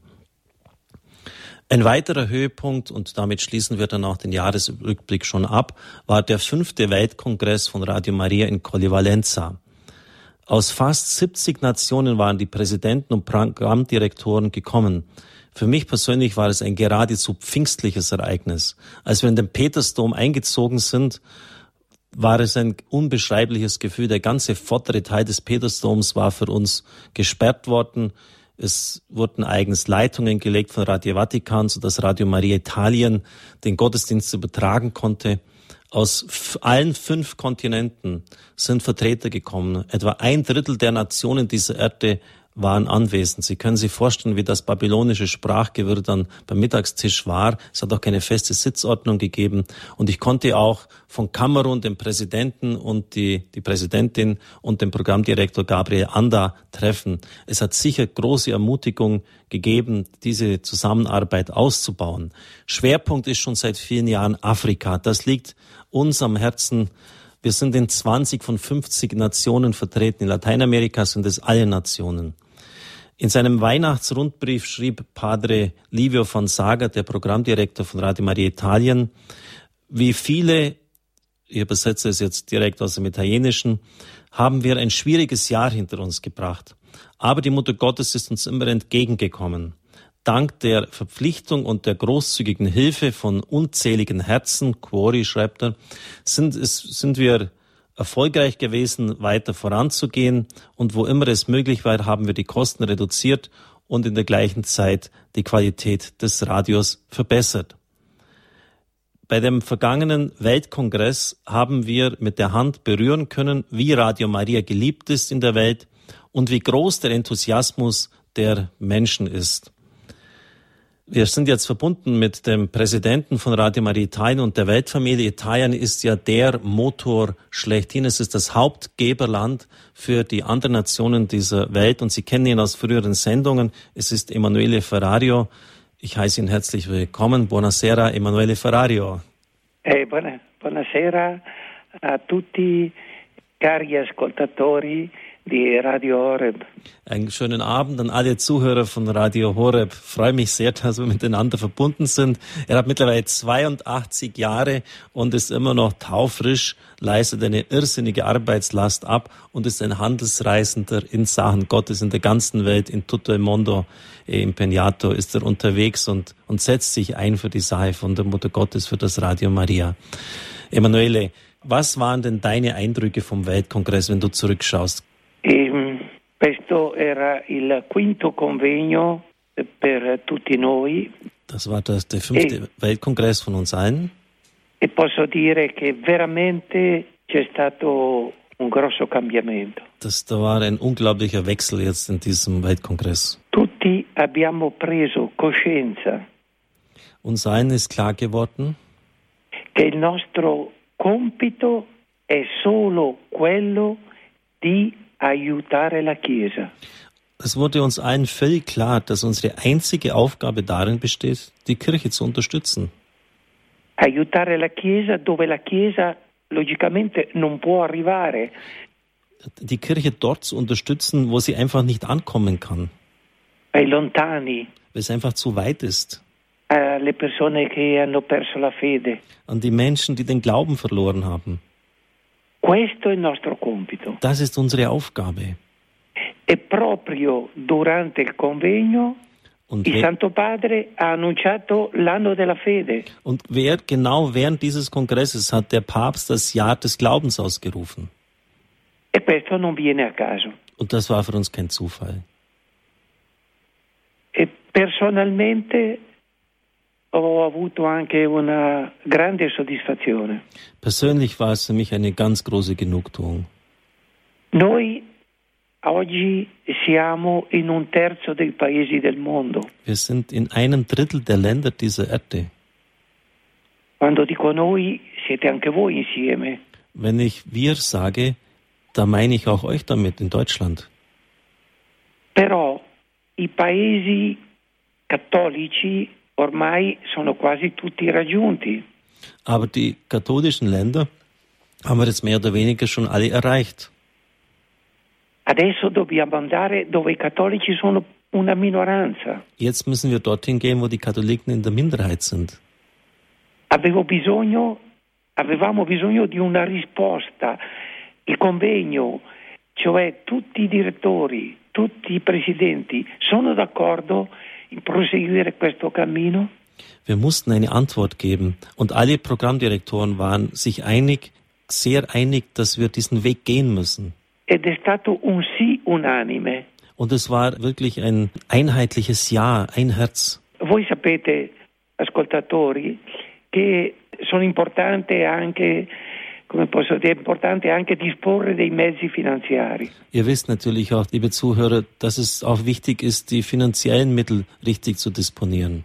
Ein weiterer Höhepunkt, und damit schließen wir dann auch den Jahresrückblick schon ab, war der fünfte Weltkongress von Radio Maria in Colli Valenza. Aus fast 70 Nationen waren die Präsidenten und Programmdirektoren gekommen. Für mich persönlich war es ein geradezu pfingstliches Ereignis. Als wir in den Petersdom eingezogen sind, war es ein unbeschreibliches Gefühl. Der ganze vordere Teil des Petersdoms war für uns gesperrt worden. Es wurden eigens Leitungen gelegt von Radio Vatikan, sodass Radio Maria Italien den Gottesdienst übertragen konnte. Aus allen fünf Kontinenten sind Vertreter gekommen. Etwa ein Drittel der Nationen dieser Erde waren anwesend. Sie können sich vorstellen, wie das babylonische Sprachgewirr dann beim Mittagstisch war. Es hat auch keine feste Sitzordnung gegeben. Und ich konnte auch von Kamerun den Präsidenten und die, die Präsidentin und den Programmdirektor Gabriel Anda treffen. Es hat sicher große Ermutigung gegeben, diese Zusammenarbeit auszubauen. Schwerpunkt ist schon seit vielen Jahren Afrika. Das liegt uns am Herzen. Wir sind in 20 von 50 Nationen vertreten. In Lateinamerika sind es alle Nationen. In seinem Weihnachtsrundbrief schrieb Padre Livio von Saga, der Programmdirektor von Radio Maria Italien, wie viele, ich übersetze es jetzt direkt aus dem Italienischen, haben wir ein schwieriges Jahr hinter uns gebracht. Aber die Mutter Gottes ist uns immer entgegengekommen. Dank der Verpflichtung und der großzügigen Hilfe von unzähligen Herzen, Quori schreibt er, sind, sind wir erfolgreich gewesen, weiter voranzugehen. Und wo immer es möglich war, haben wir die Kosten reduziert und in der gleichen Zeit die Qualität des Radios verbessert. Bei dem vergangenen Weltkongress haben wir mit der Hand berühren können, wie Radio Maria geliebt ist in der Welt und wie groß der Enthusiasmus der Menschen ist. Wir sind jetzt verbunden mit dem Präsidenten von Radio Maria Italien und der Weltfamilie. Italien ist ja der Motor schlechthin. Es ist das Hauptgeberland für die anderen Nationen dieser Welt und Sie kennen ihn aus früheren Sendungen. Es ist Emanuele Ferrario. Ich heiße ihn herzlich willkommen. Buonasera, Emanuele Ferrario. Hey, buona, buonasera a tutti cari ascoltatori di Radio Horeb. Einen schönen Abend an alle Zuhörer von Radio Horeb. Ich freue mich sehr, dass wir miteinander verbunden sind. Er hat mittlerweile 82 Jahre und ist immer noch taufrisch, leistet eine irrsinnige Arbeitslast ab und ist ein Handelsreisender in Sachen Gottes in der ganzen Welt. In tutto il mondo, im Peñato ist er unterwegs und, und setzt sich ein für die Sache von der Mutter Gottes, für das Radio Maria. Emanuele, was waren denn deine Eindrücke vom Weltkongress, wenn du zurückschaust? E, questo era il quinto convegno per tutti noi. Das war das, der fünfte e, Weltkongress von uns allen. E posso dire che veramente c'è stato un grosso cambiamento. Das da war ein unglaublicher Wechsel jetzt in diesem Weltkongress. Tutti abbiamo preso coscienza. Uns allen ist klar geworden, che il nostro compito è solo quello di aiutare la Chiesa. Es wurde uns allen völlig klar, dass unsere einzige Aufgabe darin besteht, die Kirche zu unterstützen. Aiutare la Chiesa dove la Chiesa logicamente non può arrivare. Die Kirche dort zu unterstützen, wo sie einfach nicht ankommen kann. Ai lontani. Weil es einfach zu weit ist. Alle persone che hanno perso la fede. An die Menschen, die den Glauben verloren haben. Questo è il nostro compito. Das ist unsere Aufgabe. E proprio durante il convegno Und il Santo Padre ha annunciato l'anno della fede. und wer genau während dieses Kongresses hat der Papst das Jahr des Glaubens ausgerufen. E questo non viene a caso. Und das war für uns kein Zufall. E personalmente ho avuto anche una grande soddisfazione. Persönlich war es für mich eine ganz große Genugtuung. Noi oggi siamo in un terzo dei paesi del mondo. Wir sind in einem Drittel der Länder dieser Erde. Quando dico noi, siete anche voi insieme. Wenn ich wir sage, da meine ich auch euch damit in Deutschland. Però i paesi cattolici ormai sono quasi tutti raggiunti. Aber die katholischen Länder haben wir jetzt mehr oder weniger schon alle erreicht. Adesso dobbiamo andare dove i cattolici sono una minoranza. Jetzt müssen wir dorthin gehen, wo die Katholiken in der Minderheit sind. Avevo bisogno, avevamo bisogno di una risposta. Il convegno, cioè tutti i direttori, tutti i presidenti, sono d'accordo proseguire questo cammino? Wir mussten eine Antwort geben und alle Programmdirektoren waren sich einig, sehr einig, dass wir diesen Weg gehen müssen. Ed è stato un sì unanime. Und es war wirklich ein einheitliches Ja, ein Herz. Voi sapete, ascoltatori, che sono importante anche, come posso dire, è importante anche disporre dei mezzi finanziari. Ihr wisst natürlich auch, liebe Zuhörer, dass es auch wichtig ist, die finanziellen Mittel richtig zu disponieren.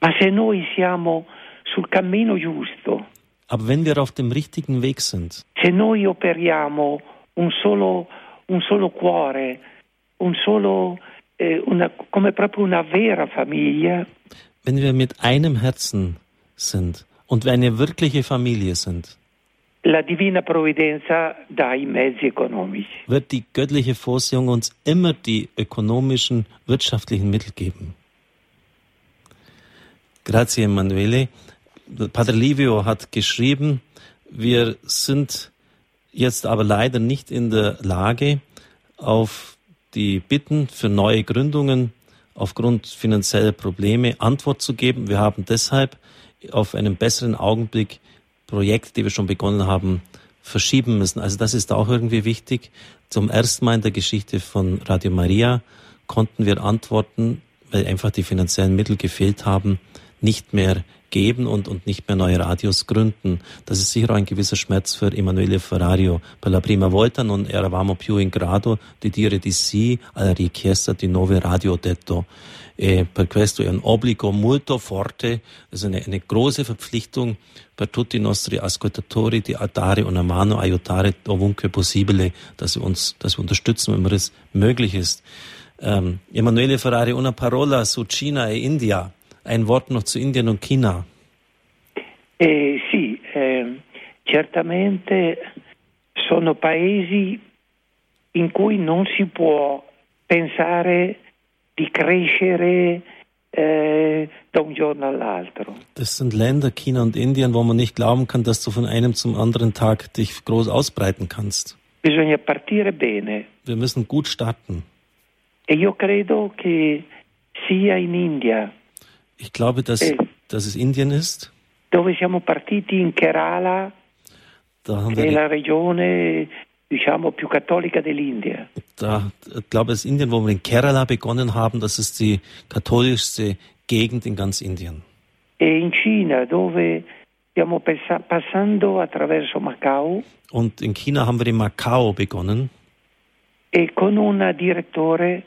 Ma se noi siamo sul cammino giusto, Aber wenn wir auf dem richtigen Weg sind, se noi operiamo un solo, un solo cuore, un solo, eh, una, come proprio una vera famiglia, wenn wir mit einem Herzen sind und wir eine wirkliche Familie sind, la divina provvidenza dà i mezzi economici. wird die göttliche Vorsehung uns immer die ökonomischen, wirtschaftlichen Mittel geben. Grazie, Emanuele. Padre Livio hat geschrieben, wir sind jetzt aber leider nicht in der Lage, auf die Bitten für neue Gründungen aufgrund finanzieller Probleme Antwort zu geben. Wir haben deshalb auf einen besseren Augenblick Projekte, die wir schon begonnen haben, verschieben müssen. Also das ist auch irgendwie wichtig. Zum ersten Mal in der Geschichte von Radio Maria konnten wir Antworten, weil einfach die finanziellen Mittel gefehlt haben, nicht mehr geben und, und nicht mehr neue Radios gründen. Das ist sicher auch ein gewisser Schmerz für Emanuele Ferrario. Per la prima volta non eravamo più in grado di dire di sì alla richiesta di nuove radio detto. E per questo è un obbligo molto forte, also eine, eine große Verpflichtung per tutti i nostri ascoltatori di dare una mano, aiutare ovunque possibile, dass wir uns, dass wir unterstützen, wenn es möglich ist. Ähm, Emanuele Ferrari, una parola su China e India. Ein Wort noch zu Indien und China. Eh, sì, eh, certamente sono paesi in cui non si può pensare di crescere äh, da un giorno all'altro. Das sind Länder, China und Indien, wo man nicht glauben kann, dass du von einem zum anderen Tag dich groß ausbreiten kannst. Bisogna partire bene. Wir müssen gut starten. E io credo che sia in India. Ich glaube, dass, eh, dass es Indien ist. Dove siamo partiti in Kerala, da haben wir regione diciamo più cattolica dell'India. Da ich glaube es ist Indien, wo wir in Kerala begonnen haben. Das ist die katholischste Gegend in ganz Indien. E in Cina, dove stiamo passando attraverso Macau. Und in China haben wir in Macau begonnen. E con un direttore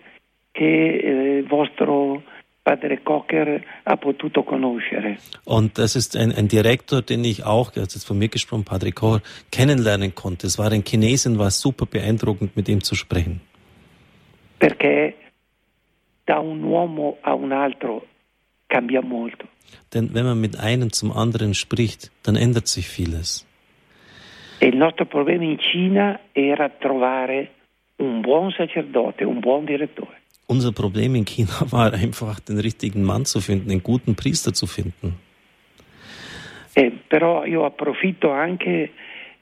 che eh, vostro Padre Cocker ha potuto conoscere. Und das ist ein, ein Direktor, den ich auch, er hat jetzt von mir gesprochen, Padre Cocker, kennenlernen konnte. Es war ein Chinesin, war super beeindruckend, mit ihm zu sprechen. Perché da un uomo a un altro cambia molto. Denn wenn man mit einem zum anderen spricht, dann ändert sich vieles. E il nostro problema in Cina era trovare un buon sacerdote, un buon direttore. Unser Problem in China *laughs* war einfach, den richtigen Mann zu finden, den guten Priester zu finden. Eh, però io approfitto anche,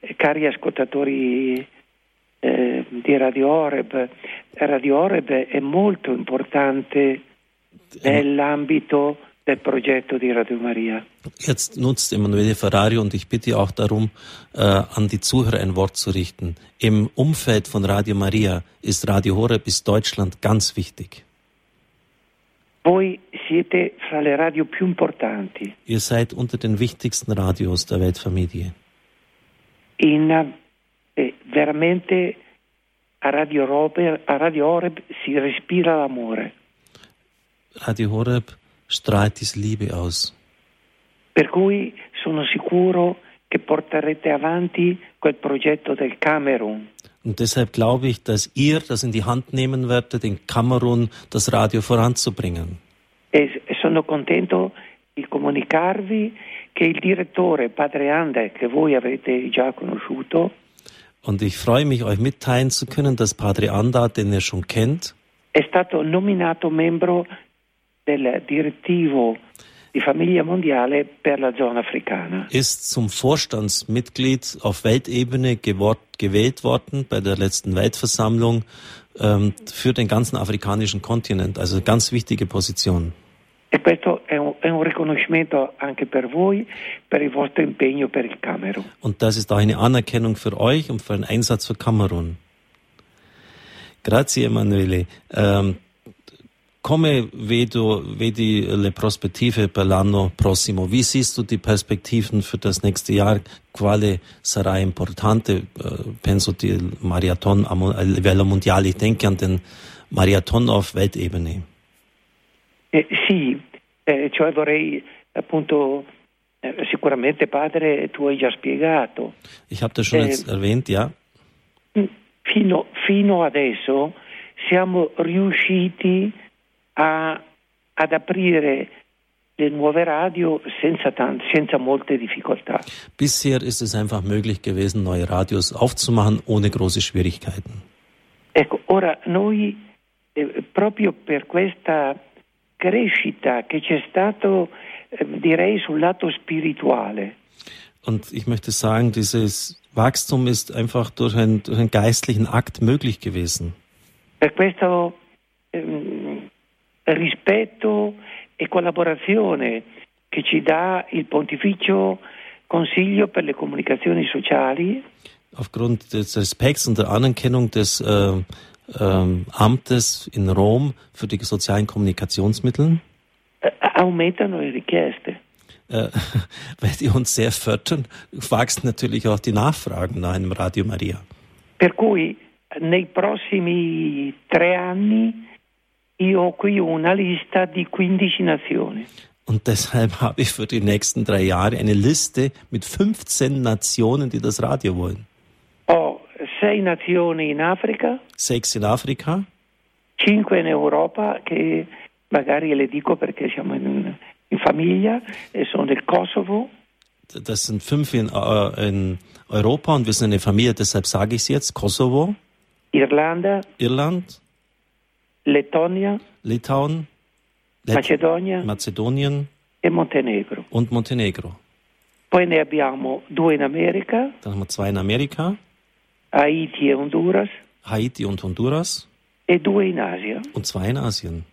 eh, cari ascoltatori eh, di Radio Oreb, Radio Oreb è molto importante nell'ambito del progetto di Radio Maria. Jetzt nutzt Emanuele Ferrari und ich bitte auch darum, äh, an die Zuhörer ein Wort zu richten. Im Umfeld von Radio Maria ist Radio Horeb ist Deutschland ganz wichtig. Voi siete fra le radio più importanti. Ihr seid unter den wichtigsten Radios der Weltfamilie. In, eh, veramente a Radio, Robert, a Radio Horeb si respira l'amore. Radio Horeb strahlt diese Liebe aus. Per cui sono sicuro che porterete avanti quel progetto del Camerun. Und deshalb glaube ich, dass ihr das in die Hand nehmen werdet, in Kamerun das Radio voranzubringen. E sono contento di comunicarvi che il direttore Padre Ande, che voi avete già conosciuto, und ich freue mich, euch mitteilen zu können, dass Padre Anda, den ihr schon kennt, è stato nominato membro del direttivo di Famiglia Mondiale per la zona africana. Ist zum Vorstandsmitglied auf Weltebene gewählt worden bei der letzten Weltversammlung ähm, für den ganzen afrikanischen Kontinent. Also ganz wichtige Position. E questo è un, è un, riconoscimento anche per voi per il vostro impegno per il Camerun. Und das ist auch eine Anerkennung für euch und für den Einsatz für Kamerun. Grazie Emanuele. Ähm, come vedo, vedi le prospettive per l'anno prossimo? Wie siehst du die Perspektiven für das nächste Jahr? Quale sarà importante? Penso il Marathon a livello mondiale. Ich denke an den Marathon auf Weltebene. Eh, sì, eh, cioè vorrei appunto eh, sicuramente padre tu hai già spiegato. Ich habe das schon jetzt erwähnt, ja. Fino, fino adesso siamo riusciti a, ad aprire le nuove radio senza, senza molte difficoltà. Bisher ist es einfach möglich gewesen, neue Radios aufzumachen, ohne große Schwierigkeiten. Ecco, ora noi eh, proprio per questa crescita che c'è stato, eh, direi, sul lato spirituale. Und ich möchte sagen, dieses Wachstum ist einfach durch, ein, durch einen geistlichen Akt möglich gewesen. Per questo ehm, rispetto e collaborazione che ci dà il Pontificio Consiglio per le Comunicazioni Sociali. Aufgrund des Respekts und der Anerkennung des äh, ähm, Amtes in Rom für die sozialen Kommunikationsmittel. Äh, aumentano le richieste. Äh, *laughs* weil die uns sehr fördern, wachsen natürlich auch die Nachfragen nach einem Radio Maria. Per cui nei prossimi tre anni io ho qui una lista di 15 nazioni. Und deshalb *laughs* habe ich für die nächsten drei Jahre eine Liste mit 15 Nationen, die das Radio wollen. Ho sei nazioni in Africa. Sechs in Afrika. Cinque in Europa, che magari le dico perché siamo in, in famiglia, e sono del Kosovo. Das sind fünf in, äh, in Europa und wir sind eine Familie, deshalb sage ich es jetzt. Kosovo. Irlanda. Irland. Lettonia. Litauen. Macedonia. Mazedonien. E Montenegro. Und Montenegro. Poi ne abbiamo due in America. Dann haben wir zwei in Amerika. Haiti e Honduras. Haiti und Honduras. E due in Asia. Und zwei in Asien.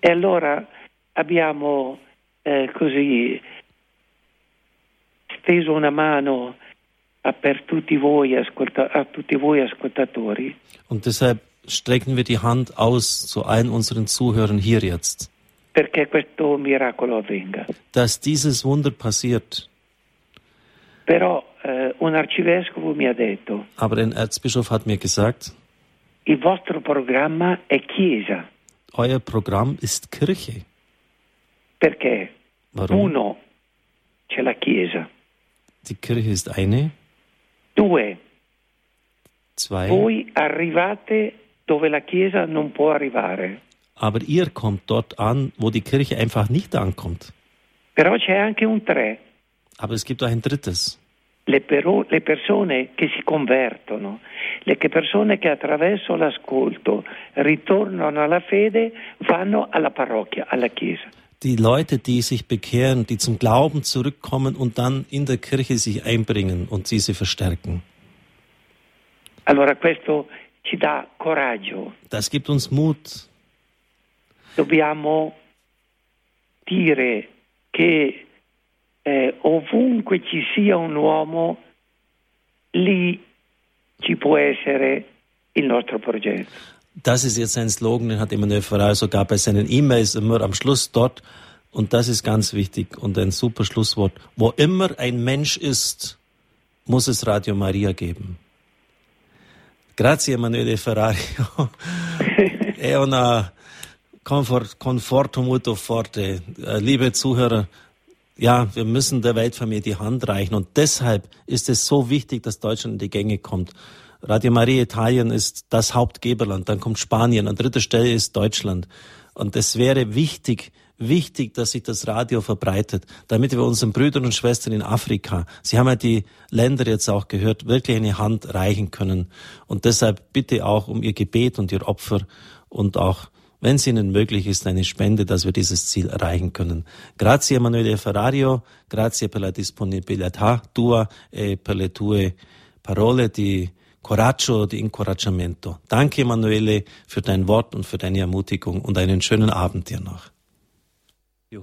E allora abbiamo eh, così steso una mano per tutti voi, ascolta, a tutti voi ascoltatori. Und deshalb strecken wir die Hand aus zu allen unseren Zuhörern hier jetzt. Dass dieses Wunder passiert. Eh. Aber ein Erzbischof hat mir gesagt. Euer Programm ist Kirche. Perché? Warum? Uno, c'è la Chiesa. Die Kirche ist eine. Due, Zwei. voi arrivate dove la Chiesa non può arrivare. Aber ihr kommt dort an, wo die Kirche einfach nicht ankommt. Però c'è anche un tre, Aber es gibt auch ein drittes. le, pero- le persone che si convertono, le persone che attraverso l'ascolto ritornano alla fede, vanno alla parrocchia, alla Chiesa. Die Leute, die sich bekehren, die zum Glauben zurückkommen und dann in der Kirche sich einbringen und diese verstärken. Allora questo ci dà coraggio. Das gibt uns Mut. Dobbiamo dire che eh, ovunque ci sia un uomo, lì ci può essere il nostro progetto. Das ist jetzt ein Slogan, den hat Emmanuel Ferrari sogar bei seinen E-Mails immer am Schluss dort. Und das ist ganz wichtig und ein super Schlusswort. Wo immer ein Mensch ist, muss es Radio Maria geben. Grazie Emanuele Ferrari. *laughs* È una Comfort, conforto molto forte. Äh, Liebe Zuhörer, ja, wir müssen der Weltfamilie die Hand reichen und deshalb ist es so wichtig, dass Deutschland in die Gänge kommt. Radio Maria Italien ist das Hauptgeberland, dann kommt Spanien, an dritter Stelle ist Deutschland. Und es wäre wichtig, wichtig, dass sich das Radio verbreitet, damit wir unseren Brüdern und Schwestern in Afrika, Sie haben ja die Länder jetzt auch gehört, wirklich eine Hand reichen können. Und deshalb bitte auch um Ihr Gebet und Ihr Opfer und auch wenn es Ihnen möglich ist, eine Spende, dass wir dieses Ziel erreichen können. Grazie Emanuele Ferrario, grazie per la disponibilità tua e per le tue parole di coraggio, di incoraggiamento. Danke Emanuele für dein Wort und für deine Ermutigung und einen schönen Abend dir noch.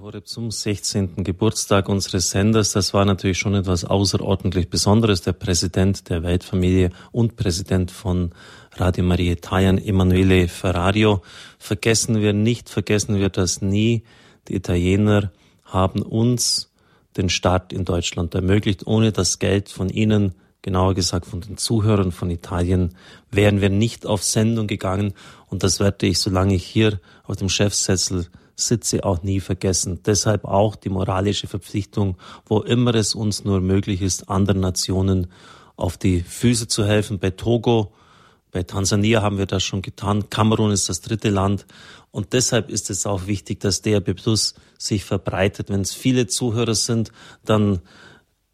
Horeb zum 16. Geburtstag unseres Senders, das war natürlich schon etwas außerordentlich Besonderes. Der Präsident der Weltfamilie und Präsident von Radio Maria Italien, Emanuele Ferrario. Vergessen wir nicht, vergessen wir das nie. Die Italiener haben uns den Start in Deutschland ermöglicht. Ohne das Geld von Ihnen, genauer gesagt von den Zuhörern von Italien, wären wir nicht auf Sendung gegangen. Und das werde ich, solange ich hier auf dem Chefsessel sitze, auch nie vergessen. Deshalb auch die moralische Verpflichtung, wo immer es uns nur möglich ist, anderen Nationen auf die Füße zu helfen. Bei Togo, bei Tansania haben wir das schon getan. Kamerun ist das dritte Land. Und deshalb ist es auch wichtig, dass DRB Plus sich verbreitet. Wenn es viele Zuhörer sind, dann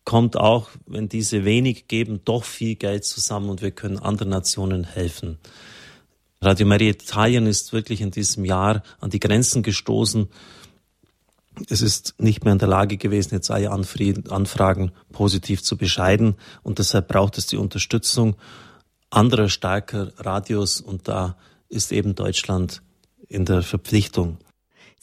kommt auch, wenn diese wenig geben, doch viel Geld zusammen und wir können anderen Nationen helfen. Radio Maria Italien ist wirklich in diesem Jahr an die Grenzen gestoßen. Es ist nicht mehr in der Lage gewesen, jetzt alle Anfragen positiv zu bescheiden und deshalb braucht es die Unterstützung anderer starker Radios und da ist eben Deutschland in der Verpflichtung.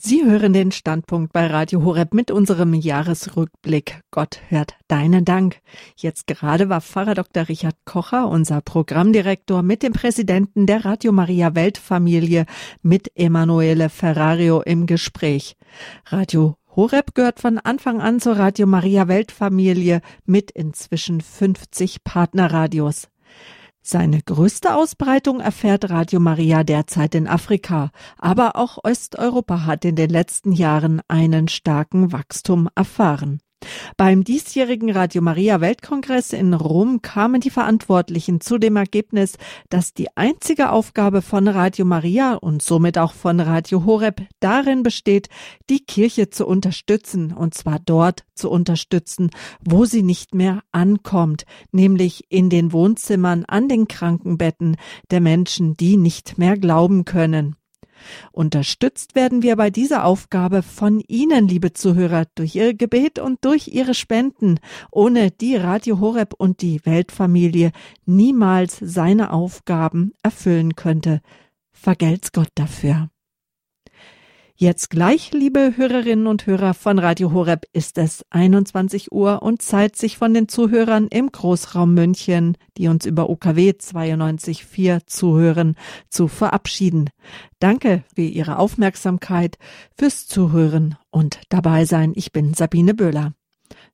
Sie hören den Standpunkt bei Radio Horeb mit unserem Jahresrückblick. Gott hört deinen Dank. Jetzt gerade war Pfarrer Dr. Richard Kocher, unser Programmdirektor, mit dem Präsidenten der Radio Maria Weltfamilie, mit Emanuele Ferrario im Gespräch. Radio Horeb gehört von Anfang an zur Radio Maria Weltfamilie mit inzwischen 50 Partnerradios. Seine größte Ausbreitung erfährt Radio Maria derzeit in Afrika, aber auch Osteuropa hat in den letzten Jahren einen starken Wachstum erfahren. Beim diesjährigen Radio Maria Weltkongress in Rom kamen die Verantwortlichen zu dem Ergebnis, dass die einzige Aufgabe von Radio Maria und somit auch von Radio Horeb darin besteht, die Kirche zu unterstützen, und zwar dort zu unterstützen, wo sie nicht mehr ankommt, nämlich in den Wohnzimmern, an den Krankenbetten der Menschen, die nicht mehr glauben können. Unterstützt werden wir bei dieser Aufgabe von Ihnen, liebe Zuhörer, durch Ihr Gebet und durch Ihre Spenden, ohne die Radio Horeb und die Weltfamilie niemals seine Aufgaben erfüllen könnte. Vergelt's Gott dafür. Jetzt gleich, liebe Hörerinnen und Hörer von Radio Horeb, ist es 21 Uhr und Zeit, sich von den Zuhörern im Großraum München, die uns über OKW 92.4 zuhören, zu verabschieden. Danke für Ihre Aufmerksamkeit, fürs Zuhören und dabei sein. Ich bin Sabine Böhler.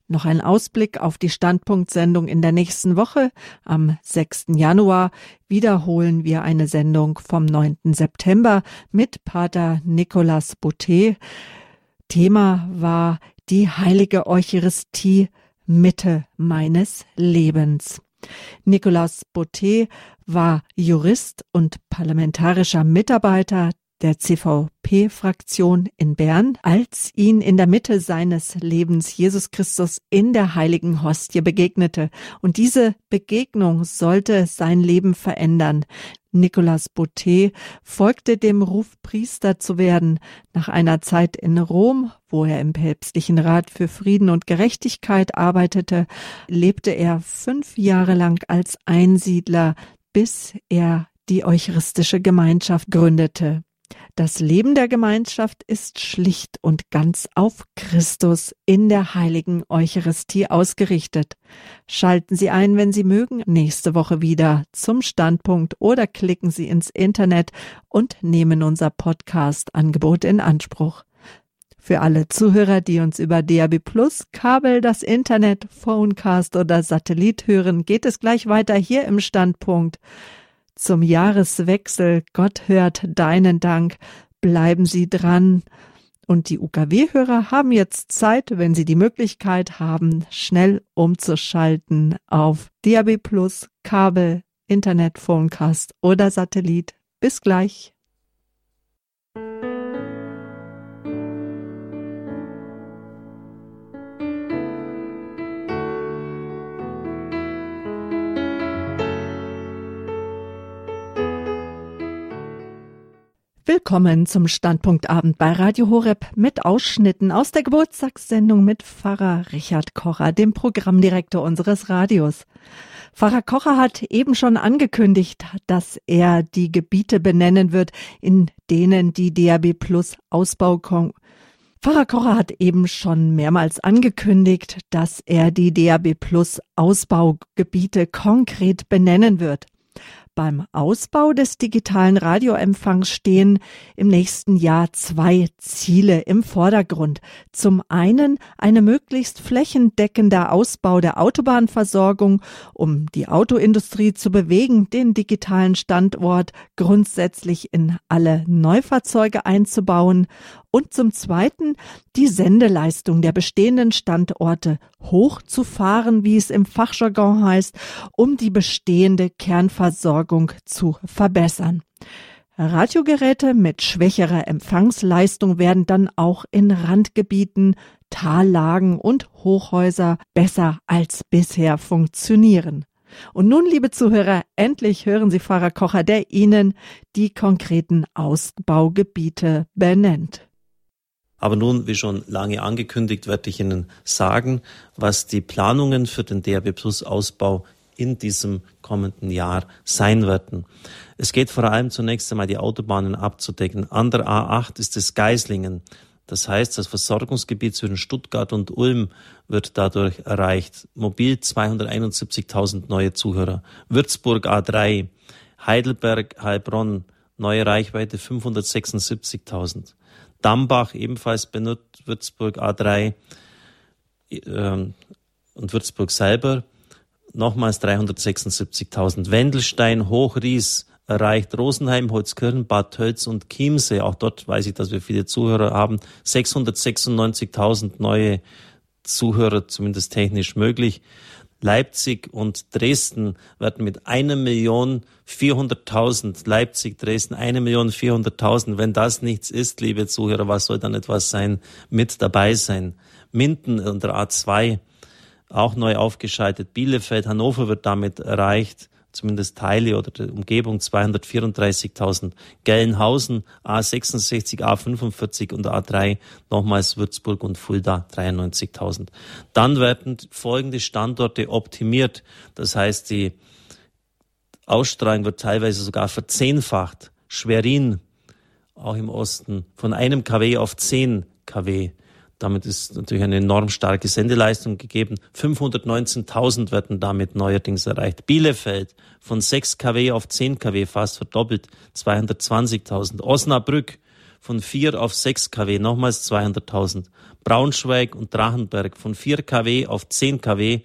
Noch ein Ausblick auf die Standpunktsendung in der nächsten Woche. Am 6. Januar wiederholen wir eine Sendung vom 9. September mit Pater Nicolas Boutet. Thema war die heilige Eucharistie Mitte meines Lebens. Nicolas Boutet war Jurist und parlamentarischer Mitarbeiter der CVP-Fraktion in Bern, als ihn in der Mitte seines Lebens Jesus Christus in der heiligen Hostie begegnete. Und diese Begegnung sollte sein Leben verändern. Nicolas Boutet folgte dem Ruf, Priester zu werden. Nach einer Zeit in Rom, wo er im päpstlichen Rat für Frieden und Gerechtigkeit arbeitete, lebte er fünf Jahre lang als Einsiedler, bis er die Eucharistische Gemeinschaft gründete. Das Leben der Gemeinschaft ist schlicht und ganz auf Christus in der heiligen Eucharistie ausgerichtet. Schalten Sie ein, wenn Sie mögen, nächste Woche wieder zum Standpunkt oder klicken Sie ins Internet und nehmen unser Podcast-Angebot in Anspruch. Für alle Zuhörer, die uns über DAB Plus, Kabel, das Internet, Phonecast oder Satellit hören, geht es gleich weiter hier im Standpunkt zum Jahreswechsel. Gott hört deinen Dank. Bleiben Sie dran. Und die UKW-Hörer haben jetzt Zeit, wenn sie die Möglichkeit haben, schnell umzuschalten auf DAB Plus, Kabel, Internet, Phonecast oder Satellit. Bis gleich. Willkommen zum Standpunktabend bei Radio Horeb mit Ausschnitten aus der Geburtstagssendung mit Pfarrer Richard Kocher, dem Programmdirektor unseres Radios. Pfarrer Kocher hat eben schon angekündigt, dass er die Gebiete benennen wird, in denen die DAB Plus Ausbau. Pfarrer Kocher hat eben schon mehrmals angekündigt, dass er die DAB Plus Ausbaugebiete konkret benennen wird. Beim Ausbau des digitalen Radioempfangs stehen im nächsten Jahr zwei Ziele im Vordergrund. Zum einen eine möglichst flächendeckender Ausbau der Autobahnversorgung, um die Autoindustrie zu bewegen, den digitalen Standort grundsätzlich in alle Neufahrzeuge einzubauen und zum Zweiten die Sendeleistung der bestehenden Standorte hochzufahren, wie es im Fachjargon heißt, um die bestehende Kernversorgung zu verbessern. Radiogeräte mit schwächerer Empfangsleistung werden dann auch in Randgebieten, Tallagen und Hochhäuser besser als bisher funktionieren. Und nun, liebe Zuhörer, endlich hören Sie Pfarrer Kocher, der Ihnen die konkreten Ausbaugebiete benennt. Aber nun, wie schon lange angekündigt, werde ich Ihnen sagen, was die Planungen für den DRB Plus Ausbau in diesem kommenden Jahr sein werden. Es geht vor allem zunächst einmal die Autobahnen abzudecken. An der A8 ist es Geislingen. Das heißt, das Versorgungsgebiet zwischen Stuttgart und Ulm wird dadurch erreicht. Mobil 271.000 neue Zuhörer. Würzburg A3, Heidelberg, Heilbronn, neue Reichweite 576.000. Dambach ebenfalls benutzt, Würzburg A3 ähm, und Würzburg selber nochmals 376.000. Wendelstein, Hochries erreicht Rosenheim, Holzkirchen, Bad Tölz und Chiemsee. Auch dort weiß ich, dass wir viele Zuhörer haben. 696.000 neue Zuhörer zumindest technisch möglich. Leipzig und Dresden werden mit einer Million vierhunderttausend, Leipzig, Dresden, eine Million vierhunderttausend. Wenn das nichts ist, liebe Zuhörer, was soll dann etwas sein? Mit dabei sein. Minden unter A2 auch neu aufgeschaltet. Bielefeld, Hannover wird damit erreicht zumindest Teile oder der Umgebung 234.000. Gelnhausen A66, A45 und A3 nochmals Würzburg und Fulda 93.000. Dann werden folgende Standorte optimiert. Das heißt, die Ausstrahlung wird teilweise sogar verzehnfacht. Schwerin, auch im Osten, von einem kW auf 10 kW. Damit ist natürlich eine enorm starke Sendeleistung gegeben. 519.000 werden damit neuerdings erreicht. Bielefeld von 6 kW auf 10 kW fast verdoppelt, 220.000. Osnabrück von 4 auf 6 kW, nochmals 200.000. Braunschweig und Drachenberg von 4 kW auf 10 kW,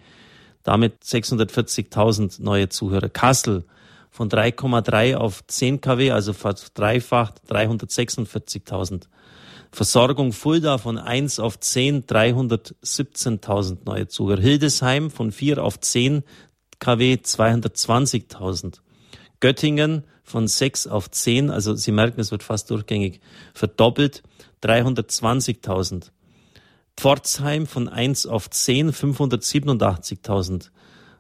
damit 640.000 neue Zuhörer. Kassel von 3,3 auf 10 kW, also fast verdreifacht, 346.000. Versorgung Fulda von 1 auf 10, 317.000 neue Zuhörer. Hildesheim von 4 auf 10 kW, 220.000. Göttingen von 6 auf 10, also Sie merken, es wird fast durchgängig verdoppelt, 320.000. Pforzheim von 1 auf 10, 587.000.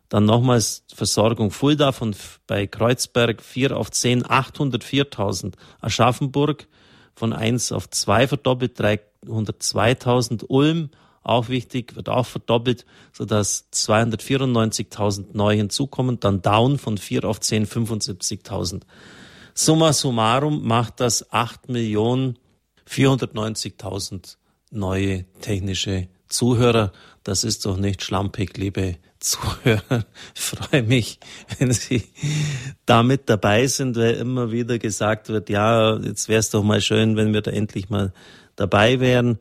Dann nochmals Versorgung Fulda von bei Kreuzberg 4 auf 10, 804.000. Aschaffenburg von 1 auf 2 verdoppelt, 302.000. Ulm, auch wichtig, wird auch verdoppelt, sodass 294.000 neu hinzukommen. Dann Down von 4 auf 10, 75.000. Summa summarum macht das 8.490.000 neue technische Zuhörer. Das ist doch nicht schlampig, liebe Zuhörer. Ich *laughs* freue mich, wenn Sie damit dabei sind, weil immer wieder gesagt wird, ja, jetzt wäre es doch mal schön, wenn wir da endlich mal dabei wären.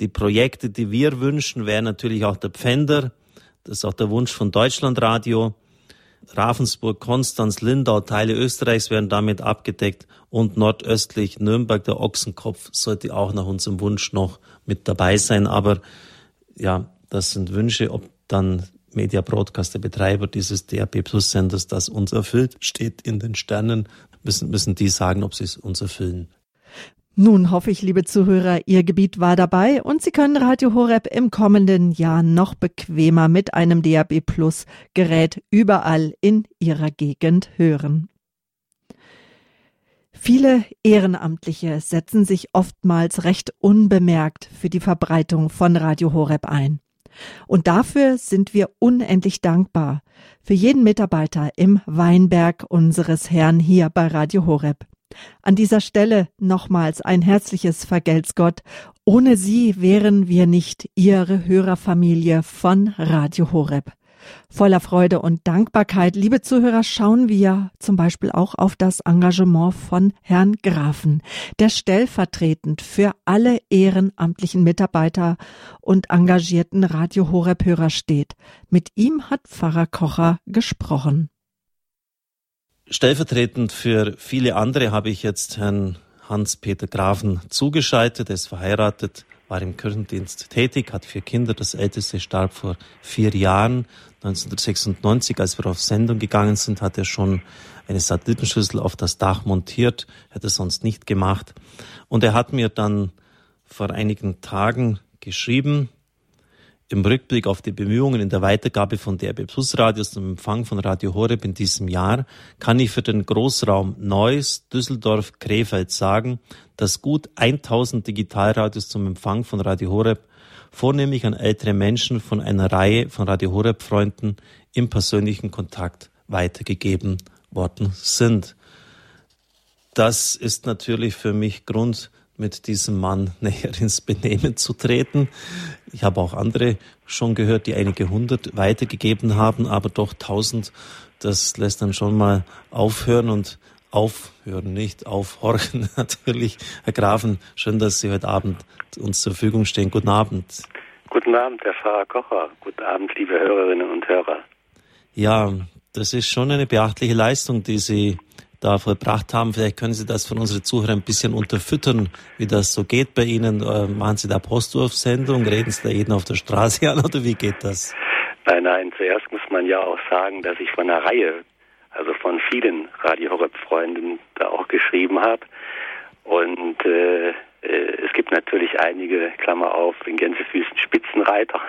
Die Projekte, die wir wünschen, wären natürlich auch der Pfänder. Das ist auch der Wunsch von Deutschlandradio. Ravensburg, Konstanz, Lindau, Teile Österreichs werden damit abgedeckt und nordöstlich Nürnberg, der Ochsenkopf, sollte auch nach unserem Wunsch noch mit dabei sein. Aber ja, das sind Wünsche, ob dann Media Broadcast, der Betreiber dieses DRB Plus Senders, das uns erfüllt, steht in den Sternen, müssen, müssen die sagen, ob sie es uns erfüllen. Nun hoffe ich, liebe Zuhörer, Ihr Gebiet war dabei und Sie können Radio Horeb im kommenden Jahr noch bequemer mit einem DAB Plus Gerät überall in Ihrer Gegend hören. Viele Ehrenamtliche setzen sich oftmals recht unbemerkt für die Verbreitung von Radio Horeb ein. Und dafür sind wir unendlich dankbar für jeden Mitarbeiter im Weinberg unseres Herrn hier bei Radio Horeb. An dieser Stelle nochmals ein herzliches Vergelt's Gott. Ohne Sie wären wir nicht Ihre Hörerfamilie von Radio Horeb. Voller Freude und Dankbarkeit, liebe Zuhörer, schauen wir zum Beispiel auch auf das Engagement von Herrn Grafen, der stellvertretend für alle ehrenamtlichen Mitarbeiter und engagierten Radio Horeb-Hörer steht. Mit ihm hat Pfarrer Kocher gesprochen. Stellvertretend für viele andere habe ich jetzt Herrn Hans-Peter Grafen zugeschaltet. Er ist verheiratet, war im Kirchendienst tätig, hat vier Kinder. Das älteste starb vor vier Jahren. 1996, als wir auf Sendung gegangen sind, hat er schon eine Satellitenschüssel auf das Dach montiert, hätte er sonst nicht gemacht. Und er hat mir dann vor einigen Tagen geschrieben, im Rückblick auf die Bemühungen in der Weitergabe von DRB Plus Radios zum Empfang von Radio Horeb in diesem Jahr kann ich für den Großraum Neuss, Düsseldorf, Krefeld sagen, dass gut 1000 Digitalradios zum Empfang von Radio Horeb vornehmlich an ältere Menschen von einer Reihe von Radio Horeb Freunden im persönlichen Kontakt weitergegeben worden sind. Das ist natürlich für mich Grund, mit diesem Mann *laughs* näher ins Benehmen zu treten. Ich habe auch andere schon gehört, die einige hundert weitergegeben haben, aber doch tausend, das lässt dann schon mal aufhören und aufhören, nicht aufhorchen *laughs* natürlich. Herr Grafen, schön, dass Sie heute Abend uns zur Verfügung stehen. Guten Abend. Guten Abend, Herr Pfarrer Kocher. Guten Abend, liebe Hörerinnen und Hörer. Ja, das ist schon eine beachtliche Leistung, die Sie da vollbracht haben. Vielleicht können Sie das von unseren Zuhörern ein bisschen unterfüttern, wie das so geht bei Ihnen. Äh, machen Sie da Postwurfsendung? Reden Sie da jeden auf der Straße an *laughs* oder wie geht das? Nein, nein, zuerst muss man ja auch sagen, dass ich von einer Reihe, also von vielen Radio Horeb-Freunden da auch geschrieben habe. Und äh, äh, es gibt natürlich einige, Klammer auf, in Gänsefüßen Spitzenreiter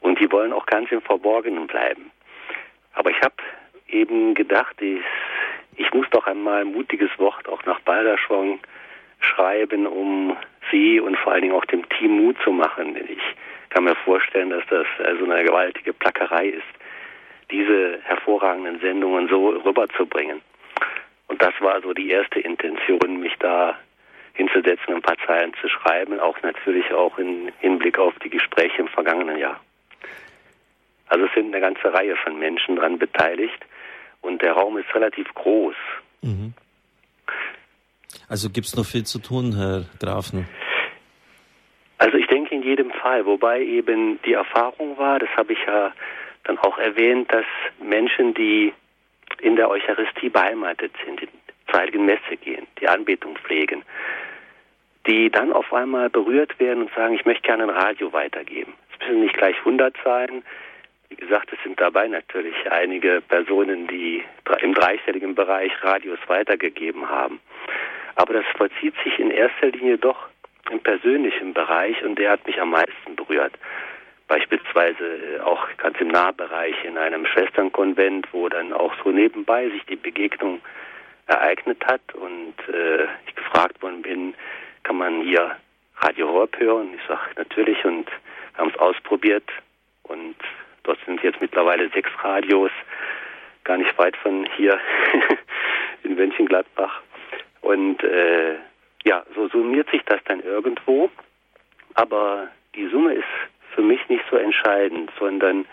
und die wollen auch ganz im Verborgenen bleiben. Aber ich habe eben gedacht, ich, ich muss doch einmal ein mutiges Wort auch nach Balderschwang schreiben, um sie und vor allen Dingen auch dem Team Mut zu machen. Ich kann mir vorstellen, dass das also eine gewaltige Plackerei ist, diese hervorragenden Sendungen so rüberzubringen. Und das war so die erste Intention, mich da hinzusetzen, ein paar Zeilen zu schreiben, auch natürlich auch in Hinblick auf die Gespräche im vergangenen Jahr. Also es sind eine ganze Reihe von Menschen daran beteiligt und der Raum ist relativ groß. Mhm. Also gibt es noch viel zu tun, Herr Grafen? Also ich denke in jedem Fall, wobei eben die Erfahrung war, das habe ich ja dann auch erwähnt, dass Menschen, die in der Eucharistie beheimatet sind, zur Heiligen Messe gehen, die Anbetung pflegen, die dann auf einmal berührt werden und sagen, ich möchte gerne ein Radio weitergeben. Es müssen nicht gleich 100 sein. Wie gesagt, es sind dabei natürlich einige Personen, die im dreistelligen Bereich Radios weitergegeben haben. Aber das vollzieht sich in erster Linie doch im persönlichen Bereich und der hat mich am meisten berührt. Beispielsweise auch ganz im Nahbereich in einem Schwesternkonvent, wo dann auch so nebenbei sich die Begegnung ereignet hat und äh, ich gefragt worden bin, kann man hier Radio Horb hören? Ich sage natürlich und wir haben es ausprobiert und dort sind jetzt mittlerweile sechs Radios, gar nicht weit von hier *laughs* in Mönchengladbach. Und äh, ja, so summiert sich das dann irgendwo. Aber die Summe ist für mich nicht so entscheidend, sondern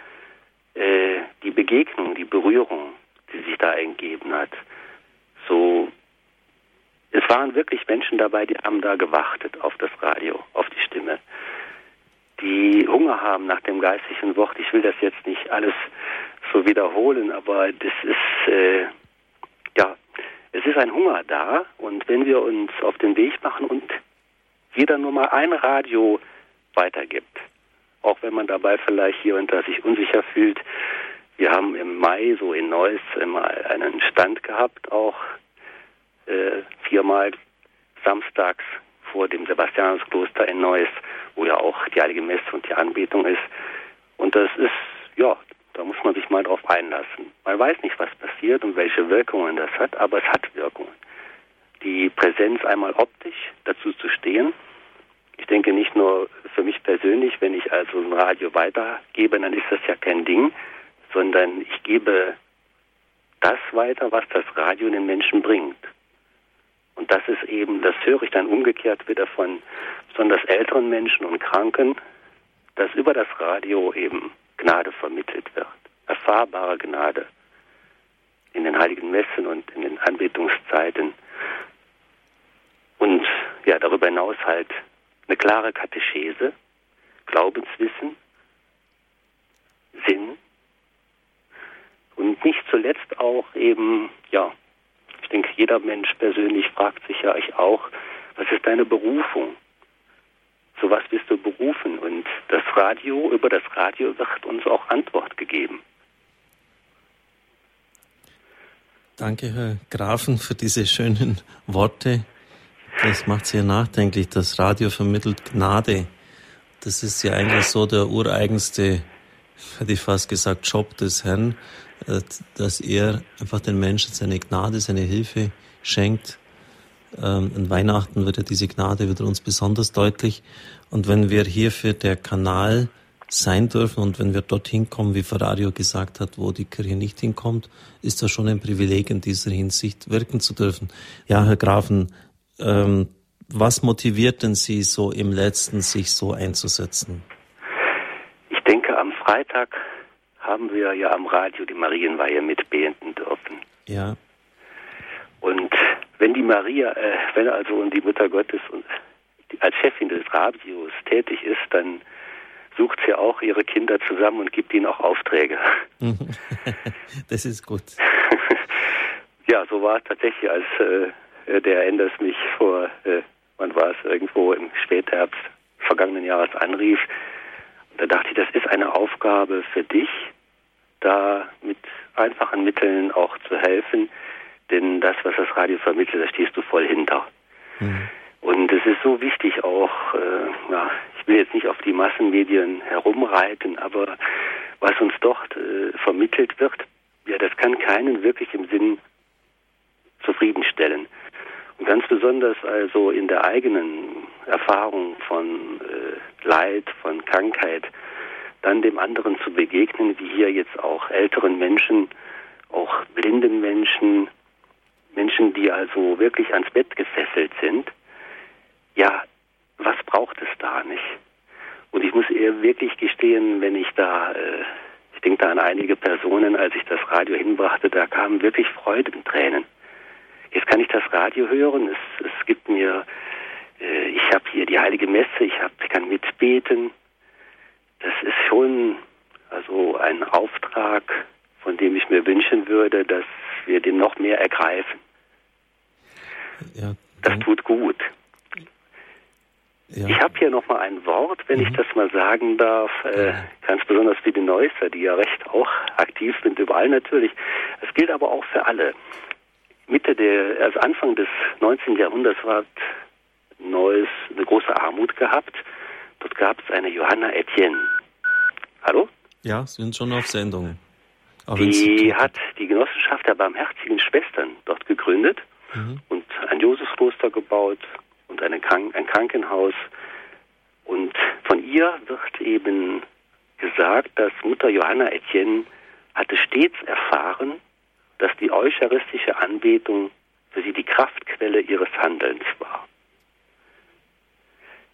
äh, die Begegnung, die Berührung, die sich da ergeben hat. So, es waren wirklich Menschen dabei, die haben da gewartet auf das Radio, auf die Stimme, die Hunger haben nach dem geistlichen Wort. Ich will das jetzt nicht alles so wiederholen, aber das ist äh, ja, es ist ein Hunger da und wenn wir uns auf den Weg machen und jeder nur mal ein Radio weitergibt, auch wenn man dabei vielleicht hier und da sich unsicher fühlt. Wir haben im Mai so in Neuss mal einen Stand gehabt, auch äh, viermal samstags vor dem Sebastianuskloster in Neuss, wo ja auch die Heilige Messe und die Anbetung ist. Und das ist, ja, da muss man sich mal drauf einlassen. Man weiß nicht, was passiert und welche Wirkungen das hat, aber es hat Wirkungen. Die Präsenz einmal optisch, dazu zu stehen. Ich denke nicht nur für mich persönlich, wenn ich also ein Radio weitergebe, dann ist das ja kein Ding, sondern ich gebe das weiter, was das Radio den Menschen bringt. Und das ist eben, das höre ich dann umgekehrt wieder von besonders älteren Menschen und Kranken, dass über das Radio eben Gnade vermittelt wird, erfahrbare Gnade in den heiligen Messen und in den Anbetungszeiten. Und ja, darüber hinaus halt eine klare Katechese, Glaubenswissen, Sinn und nicht zuletzt auch eben, ja, ich denke, jeder Mensch persönlich fragt sich ja ich auch, was ist deine Berufung? Zu was bist du berufen? Und das Radio, über das Radio wird uns auch Antwort gegeben. Danke, Herr Grafen, für diese schönen Worte. Das macht sehr nachdenklich. Das Radio vermittelt Gnade. Das ist ja eigentlich so der ureigenste, hätte ich fast gesagt, Job des Herrn, äh, dass er einfach den Menschen seine Gnade, seine Hilfe schenkt ähm, an Weihnachten wird ja diese Gnade wieder uns besonders deutlich. Und wenn wir hierfür der Kanal sein dürfen und wenn wir dorthin kommen, wie Ferrario gesagt hat, wo die Kirche nicht hinkommt, ist das schon ein Privileg in dieser Hinsicht wirken zu dürfen. Ja, Herr Grafen, ähm, was motiviert denn Sie so im Letzten, sich so einzusetzen? Ich denke, am Freitag haben wir ja am Radio die Marienweihe mitbeenden dürfen. Ja. Und wenn die Maria, äh, wenn also die Mutter Gottes als Chefin des Radios tätig ist, dann sucht sie auch ihre Kinder zusammen und gibt ihnen auch Aufträge. *laughs* das ist gut. *laughs* Ja, so war es tatsächlich, als äh, der Enders mich vor, äh, wann war es, irgendwo im Spätherbst vergangenen Jahres anrief. Und da dachte ich, das ist eine Aufgabe für dich, da mit einfachen Mitteln auch zu helfen, denn das, was das Radio vermittelt, da stehst du voll hinter. Mhm. Und es ist so wichtig auch, äh, ja, ich will jetzt nicht auf die Massenmedien herumreiten, aber was uns dort äh, vermittelt wird, ja, das kann keinen wirklich im Sinn zufriedenstellen. Ganz besonders also in der eigenen Erfahrung von äh, Leid, von Krankheit, dann dem anderen zu begegnen, wie hier jetzt auch älteren Menschen, auch blinden Menschen, Menschen, die also wirklich ans Bett gefesselt sind. Ja, was braucht es da nicht? Und ich muss eher wirklich gestehen, wenn ich da, äh, ich denke da an einige Personen, als ich das Radio hinbrachte, da kamen wirklich Freudentränen. Jetzt kann ich das Radio hören, es, es gibt mir, äh, ich habe hier die heilige Messe, ich, hab, ich kann mitbeten. Das ist schon also ein Auftrag, von dem ich mir wünschen würde, dass wir den noch mehr ergreifen. Ja, das tut gut. Ja. Ich habe hier nochmal ein Wort, wenn mhm. ich das mal sagen darf, äh, ganz besonders für die Neusser, die ja recht auch aktiv sind, überall natürlich. Es gilt aber auch für alle. Mitte der, also Anfang des 19. Jahrhunderts war Neuss eine große Armut gehabt. Dort gab es eine Johanna Etienne. Hallo? Ja, sind schon auf Sendung. Auch die hat die Genossenschaft der barmherzigen Schwestern dort gegründet mhm. und ein Josefskloster gebaut und Krank ein Krankenhaus. Und von ihr wird eben gesagt, dass Mutter Johanna Etienne hatte stets erfahren, dass die eucharistische Anbetung für sie die Kraftquelle ihres Handelns war.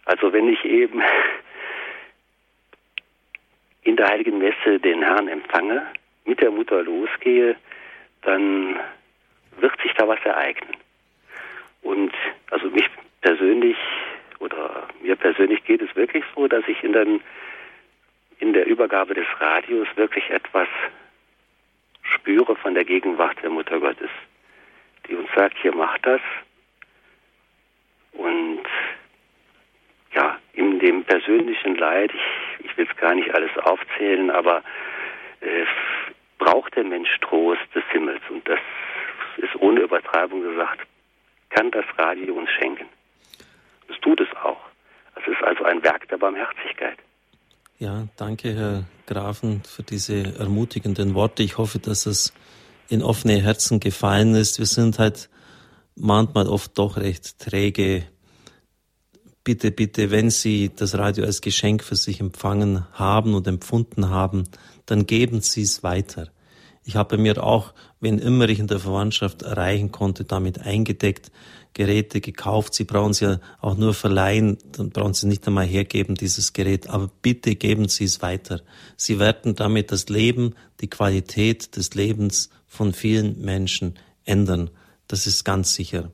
Also wenn ich eben in der heiligen Messe den Herrn empfange, mit der Mutter losgehe, dann wird sich da was ereignen. Und also mich persönlich oder mir persönlich geht es wirklich so, dass ich in, den, in der Übergabe des Radios wirklich etwas spüre von der Gegenwart der Mutter Gottes, die uns sagt, hier macht das. Und ja, in dem persönlichen Leid, ich, ich will es gar nicht alles aufzählen, aber äh, braucht der Mensch Trost des Himmels. Und das ist ohne Übertreibung gesagt, kann das Radio uns schenken. Es tut es auch. Es ist also ein Werk der Barmherzigkeit. Ja, danke, Herr Grafen, für diese ermutigenden Worte. Ich hoffe, dass es in offene Herzen gefallen ist. Wir sind halt manchmal oft doch recht träge. Bitte, bitte, wenn Sie das Radio als Geschenk für sich empfangen haben und empfunden haben, dann geben Sie es weiter. Ich habe mir auch, wenn immer ich in der Verwandtschaft erreichen konnte, damit eingedeckt. Geräte gekauft. Sie brauchen sie ja auch nur verleihen, dann brauchen Sie nicht einmal hergeben, dieses Gerät. Aber bitte geben Sie es weiter. Sie werden damit das Leben, die Qualität des Lebens von vielen Menschen ändern. Das ist ganz sicher.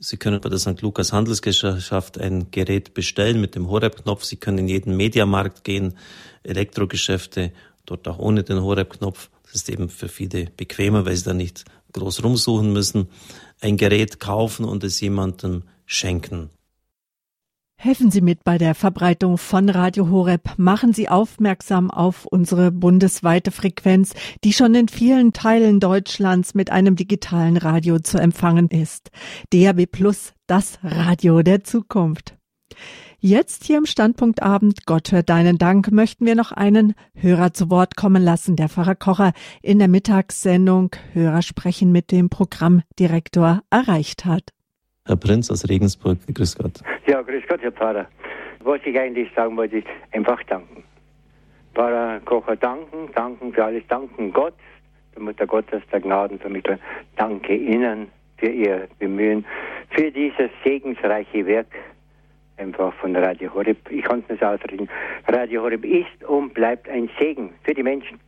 Sie können bei der St. Lukas Handelsgesellschaft ein Gerät bestellen mit dem Horeb-Knopf. Sie können in jeden Mediamarkt gehen, Elektrogeschäfte, dort auch ohne den Horeb-Knopf. Das ist eben für viele bequemer, weil sie da nicht groß rumsuchen müssen ein Gerät kaufen und es jemandem schenken. Helfen Sie mit bei der Verbreitung von Radio Horeb. Machen Sie aufmerksam auf unsere bundesweite Frequenz, die schon in vielen Teilen Deutschlands mit einem digitalen Radio zu empfangen ist. DAB Plus, das Radio der Zukunft. Jetzt hier im Standpunktabend Gott hört deinen Dank möchten wir noch einen Hörer zu Wort kommen lassen. Der Pfarrer Kocher in der Mittagssendung Hörer sprechen mit dem Programmdirektor erreicht hat. Herr Prinz aus Regensburg, grüß Gott. Ja, grüß Gott, Herr Pfarrer. Was ich eigentlich sagen wollte, ist einfach danken. Pfarrer Kocher danken, danken für alles, danken Gott, der Mutter Gottes, der Gnadenvermittler. Danke Ihnen für Ihr Bemühen, für dieses segensreiche Werk, einfach von Radio Horeb. Ich kann es nicht ausreden. Radio Horeb ist und bleibt ein Segen für die Menschen.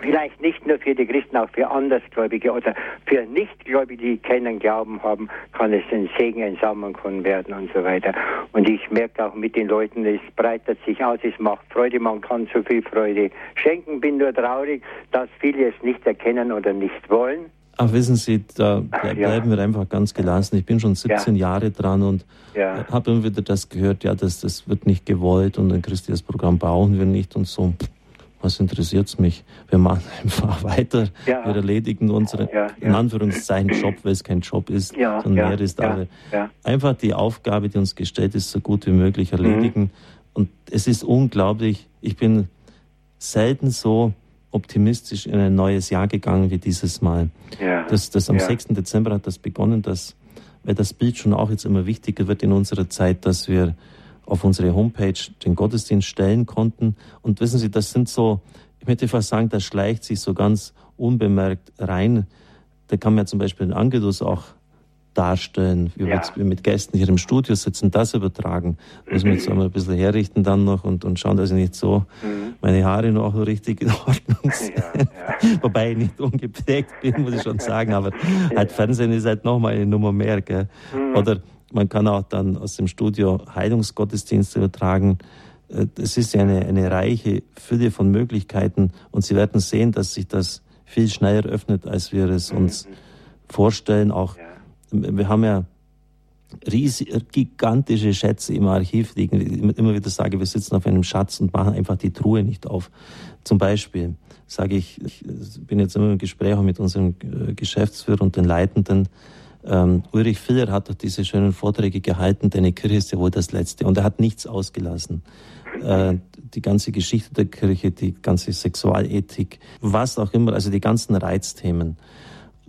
Vielleicht nicht nur für die Christen, auch für Andersgläubige oder für Nichtgläubige, die keinen Glauben haben, kann es ein Segen, ein Samenkorn werden und so weiter. Und ich merke auch mit den Leuten, es breitet sich aus, es macht Freude, man kann so viel Freude schenken. Bin nur traurig, dass viele es nicht erkennen oder nicht wollen. Ach, wissen Sie, da ble ja. bleiben wir einfach ganz gelassen. Ich bin schon 17 ja. Jahre dran und ja. habe immer wieder das gehört, ja, das, das wird nicht gewollt und ein christliches Programm brauchen wir nicht und so. Was interessiert es mich? Wir machen *laughs* einfach weiter. Ja. Wir erledigen unseren, in Anführungszeichen, Job, weil es kein Job ist, sondern mehr ist. Aber einfach die Aufgabe, die uns gestellt ist, so gut wie möglich erledigen. Mhm. Und es ist unglaublich. Ich bin selten so optimistisch in ein neues Jahr gegangen wie dieses Mal. Ja. Das, das am ja. 6. Dezember hat das begonnen, dass, weil das Bild schon auch jetzt immer wichtiger wird in unserer Zeit, dass wir auf unsere Homepage den Gottesdienst stellen konnten. Und wissen Sie, das sind so, ich möchte fast sagen, das schleicht sich so ganz unbemerkt rein. Da kann man ja zum Beispiel in Angedus auch darstellen, wie ja. wir mit Gästen hier im Studio sitzen, das übertragen. Muss man jetzt einmal ein bisschen herrichten dann noch und, und schauen, dass ich nicht so mhm. meine Haare noch richtig in Ordnung sind. Ja, ja. *laughs* Wobei ich nicht ungeprägt bin, muss ich schon sagen, aber *laughs* halt Fernsehen ist halt nochmal eine Nummer mehr. Gell? Mhm. Oder man kann auch dann aus dem Studio Heilungsgottesdienste übertragen. Äh, es ist ja eine, eine reiche Fülle von Möglichkeiten und Sie werden sehen, dass sich das viel schneller öffnet, als wir es uns mhm. vorstellen. Auch wir haben ja riesige, gigantische Schätze im Archiv liegen. Ich immer wieder sage, wir sitzen auf einem Schatz und machen einfach die Truhe nicht auf. Zum Beispiel sage ich, ich bin jetzt immer im Gespräch mit unserem äh, Geschäftsführer und den Leitenden. Ähm, Ulrich Filler hat doch diese schönen Vorträge gehalten, deine Kirche ist ja wohl das Letzte. Und er hat nichts ausgelassen. Äh, die ganze Geschichte der Kirche, die ganze Sexualethik, was auch immer, also die ganzen Reizthemen.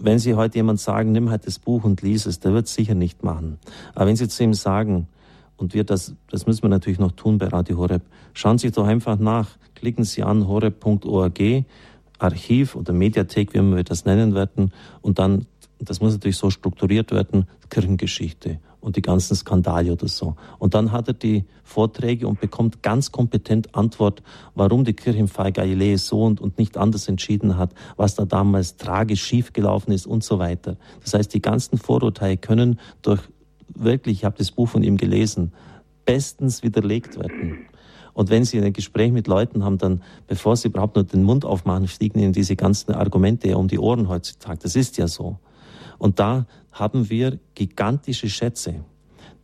Wenn Sie heute jemand sagen, nimm halt das Buch und lies es, der wird es sicher nicht machen. Aber wenn Sie zu ihm sagen, und wir das, das müssen wir natürlich noch tun bei Radio Horeb, schauen Sie doch einfach nach, klicken Sie an horeb.org, Archiv oder Mediathek, wie wir das nennen werden, und dann, das muss natürlich so strukturiert werden, Kirchengeschichte und die ganzen Skandale oder so. Und dann hat er die Vorträge und bekommt ganz kompetent Antwort, warum die Kirche im Fall Galilei so und, und nicht anders entschieden hat, was da damals tragisch schiefgelaufen ist und so weiter. Das heißt, die ganzen Vorurteile können durch wirklich, ich habe das Buch von ihm gelesen, bestens widerlegt werden. Und wenn Sie ein Gespräch mit Leuten haben, dann, bevor Sie überhaupt nur den Mund aufmachen, fliegen Ihnen diese ganzen Argumente um die Ohren heutzutage. Das ist ja so. Und da haben wir gigantische Schätze,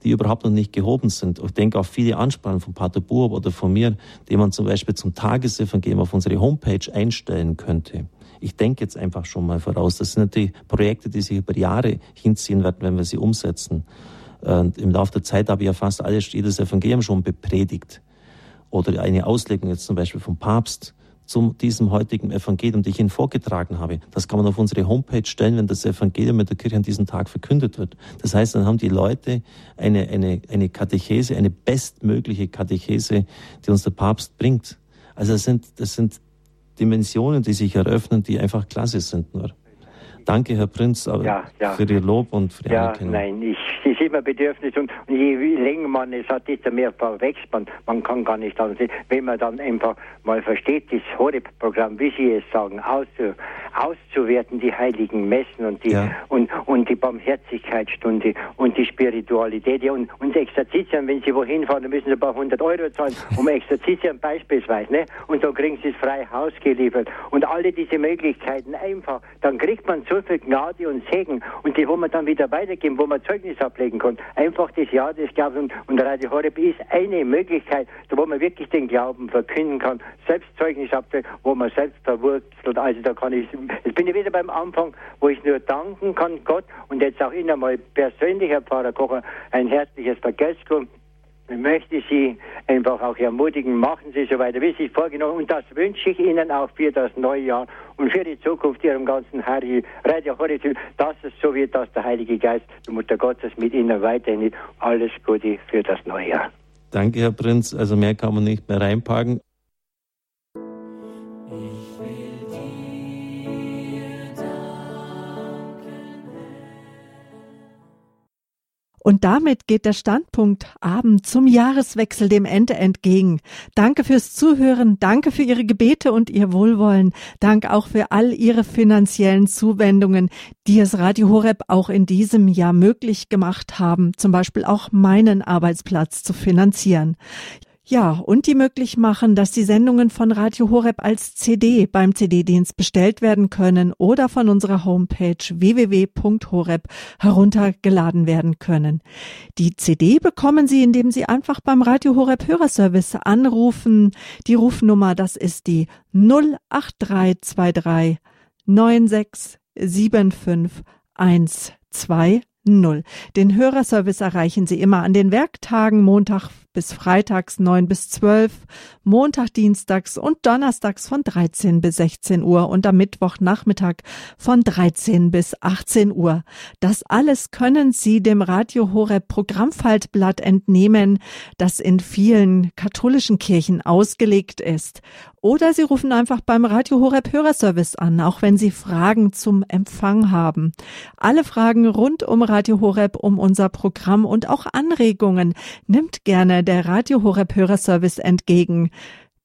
die überhaupt noch nicht gehoben sind. Ich denke auch viele Ansprachen von Pater Burb oder von mir, die man zum Beispiel zum Tagesevangelium auf unsere Homepage einstellen könnte. Ich denke jetzt einfach schon mal voraus. Das sind natürlich Projekte, die sich über Jahre hinziehen werden, wenn wir sie umsetzen. Und Im Laufe der Zeit habe ich ja fast alles, jedes Evangelium schon bepredigt. Oder eine Auslegung jetzt zum Beispiel vom Papst zu diesem heutigen Evangelium, die ich Ihnen vorgetragen habe. Das kann man auf unsere Homepage stellen, wenn das Evangelium mit der Kirche an diesem Tag verkündet wird. Das heißt, dann haben die Leute eine, eine, eine Katechese, eine bestmögliche Katechese, die uns der Papst bringt. Also das sind, das sind Dimensionen, die sich eröffnen, die einfach klasse sind nur. Danke, Herr Prinz, ja, ja. für Ihr Lob und für die ja, Anerkennung. Nein, ich, es ist immer Bedürfnis und, je länger man es hat, desto mehr verwechselt man. Man kann gar nicht anders. Wenn man dann einfach mal versteht, das Horeb-Programm, wie Sie es sagen, auszu, auszuwerten, die heiligen Messen und die, ja. und, und die Barmherzigkeitsstunde und die Spiritualität. Ja, und, und Exerzitien, wenn Sie wohin fahren, dann müssen Sie ein paar hundert Euro zahlen, um *laughs* Exerzitien beispielsweise. Ne? Und dann kriegen Sie es frei Haus geliefert. Und alle diese Möglichkeiten einfach, dann kriegt man so viel Gnade und Segen und die, wo man dann wieder weitergeben, wo man Zeugnis ablegen kann. Einfach das Ja des Glaubens und, Radio Horeb ist eine Möglichkeit, wo man wirklich den Glauben verkünden kann, selbst Zeugnis ablegen, wo man selbst verwurzelt. Also da kann ich, jetzt bin ich wieder beim Anfang, wo ich nur danken kann Gott und jetzt auch Ihnen mal persönlich, Herr Pfarrer Kocher, ein herzliches Vergeltung möchte Sie einfach auch ermutigen, machen Sie so weiter, wie Sie es vorgenommen Und das wünsche ich Ihnen auch für das neue Jahr und für die Zukunft Ihrem ganzen Radio Horizont, dass es so wird, dass der Heilige Geist, die Mutter Gottes mit Ihnen weiterhin alles Gute für das neue Jahr. Danke, Herr Prinz. Also mehr kann man nicht mehr reinpacken. Und damit geht der Standpunkt Abend zum Jahreswechsel dem Ende entgegen. Danke fürs Zuhören, danke für Ihre Gebete und Ihr Wohlwollen, dank auch für all Ihre finanziellen Zuwendungen, die es Radio Horeb auch in diesem Jahr möglich gemacht haben, zum Beispiel auch meinen Arbeitsplatz zu finanzieren. Ja, und die möglich machen, dass die Sendungen von Radio Horeb als CD beim CD-Dienst bestellt werden können oder von unserer Homepage www.horeb heruntergeladen werden können. Die CD bekommen Sie, indem Sie einfach beim Radio Horeb Hörerservice anrufen. Die Rufnummer, das ist die 08323 9675 120. Den Hörerservice erreichen Sie immer an den Werktagen Montag bis freitags 9 bis 12, Montag, Dienstags und Donnerstags von 13 bis 16 Uhr und am Mittwochnachmittag von 13 bis 18 Uhr. Das alles können Sie dem Radio Horeb Programmfaltblatt entnehmen, das in vielen katholischen Kirchen ausgelegt ist. Oder Sie rufen einfach beim Radio Horeb Hörerservice an, auch wenn Sie Fragen zum Empfang haben. Alle Fragen rund um Radio Horeb, um unser Programm und auch Anregungen nimmt gerne der Radio Horeb Hörerservice entgegen.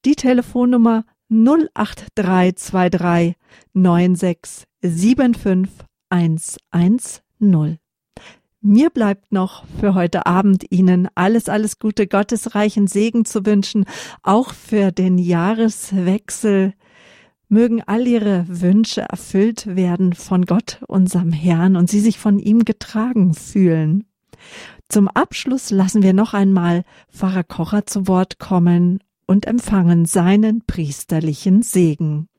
Die Telefonnummer 08323 9675 110. Mir bleibt noch für heute Abend Ihnen alles, alles Gute, gottesreichen Segen zu wünschen, auch für den Jahreswechsel. Mögen all Ihre Wünsche erfüllt werden von Gott, unserem Herrn, und Sie sich von ihm getragen fühlen. Zum Abschluss lassen wir noch einmal Pfarrer Kocher zu Wort kommen und empfangen seinen priesterlichen Segen.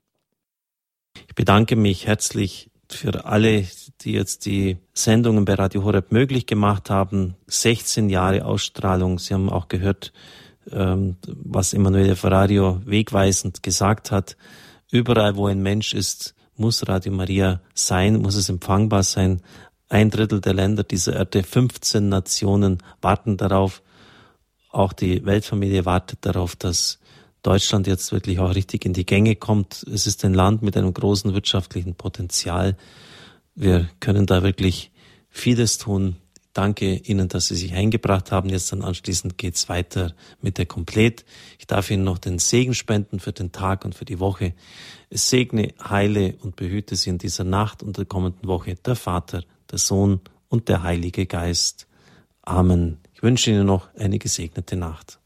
Ich bedanke mich herzlich für alle, die jetzt die Sendungen bei Radio Horeb möglich gemacht haben. 16 Jahre Ausstrahlung. Sie haben auch gehört, ähm, was Emanuele Ferrario wegweisend gesagt hat. Überall, wo ein Mensch ist, muss Radio Maria sein, muss es empfangbar sein. Ein Drittel der Länder dieser Erde, 15 Nationen warten darauf. Auch die Weltfamilie wartet darauf, dass Deutschland jetzt wirklich auch richtig in die Gänge kommt. Es ist ein Land mit einem großen wirtschaftlichen Potenzial. Wir können da wirklich vieles tun. Danke Ihnen, dass Sie sich eingebracht haben. Jetzt dann anschließend geht's weiter mit der Komplett. Ich darf Ihnen noch den Segen spenden für den Tag und für die Woche. Es segne, heile und behüte Sie in dieser Nacht und der kommenden Woche der Vater, der Sohn und der Heilige Geist. Amen. Ich wünsche Ihnen noch eine gesegnete Nacht.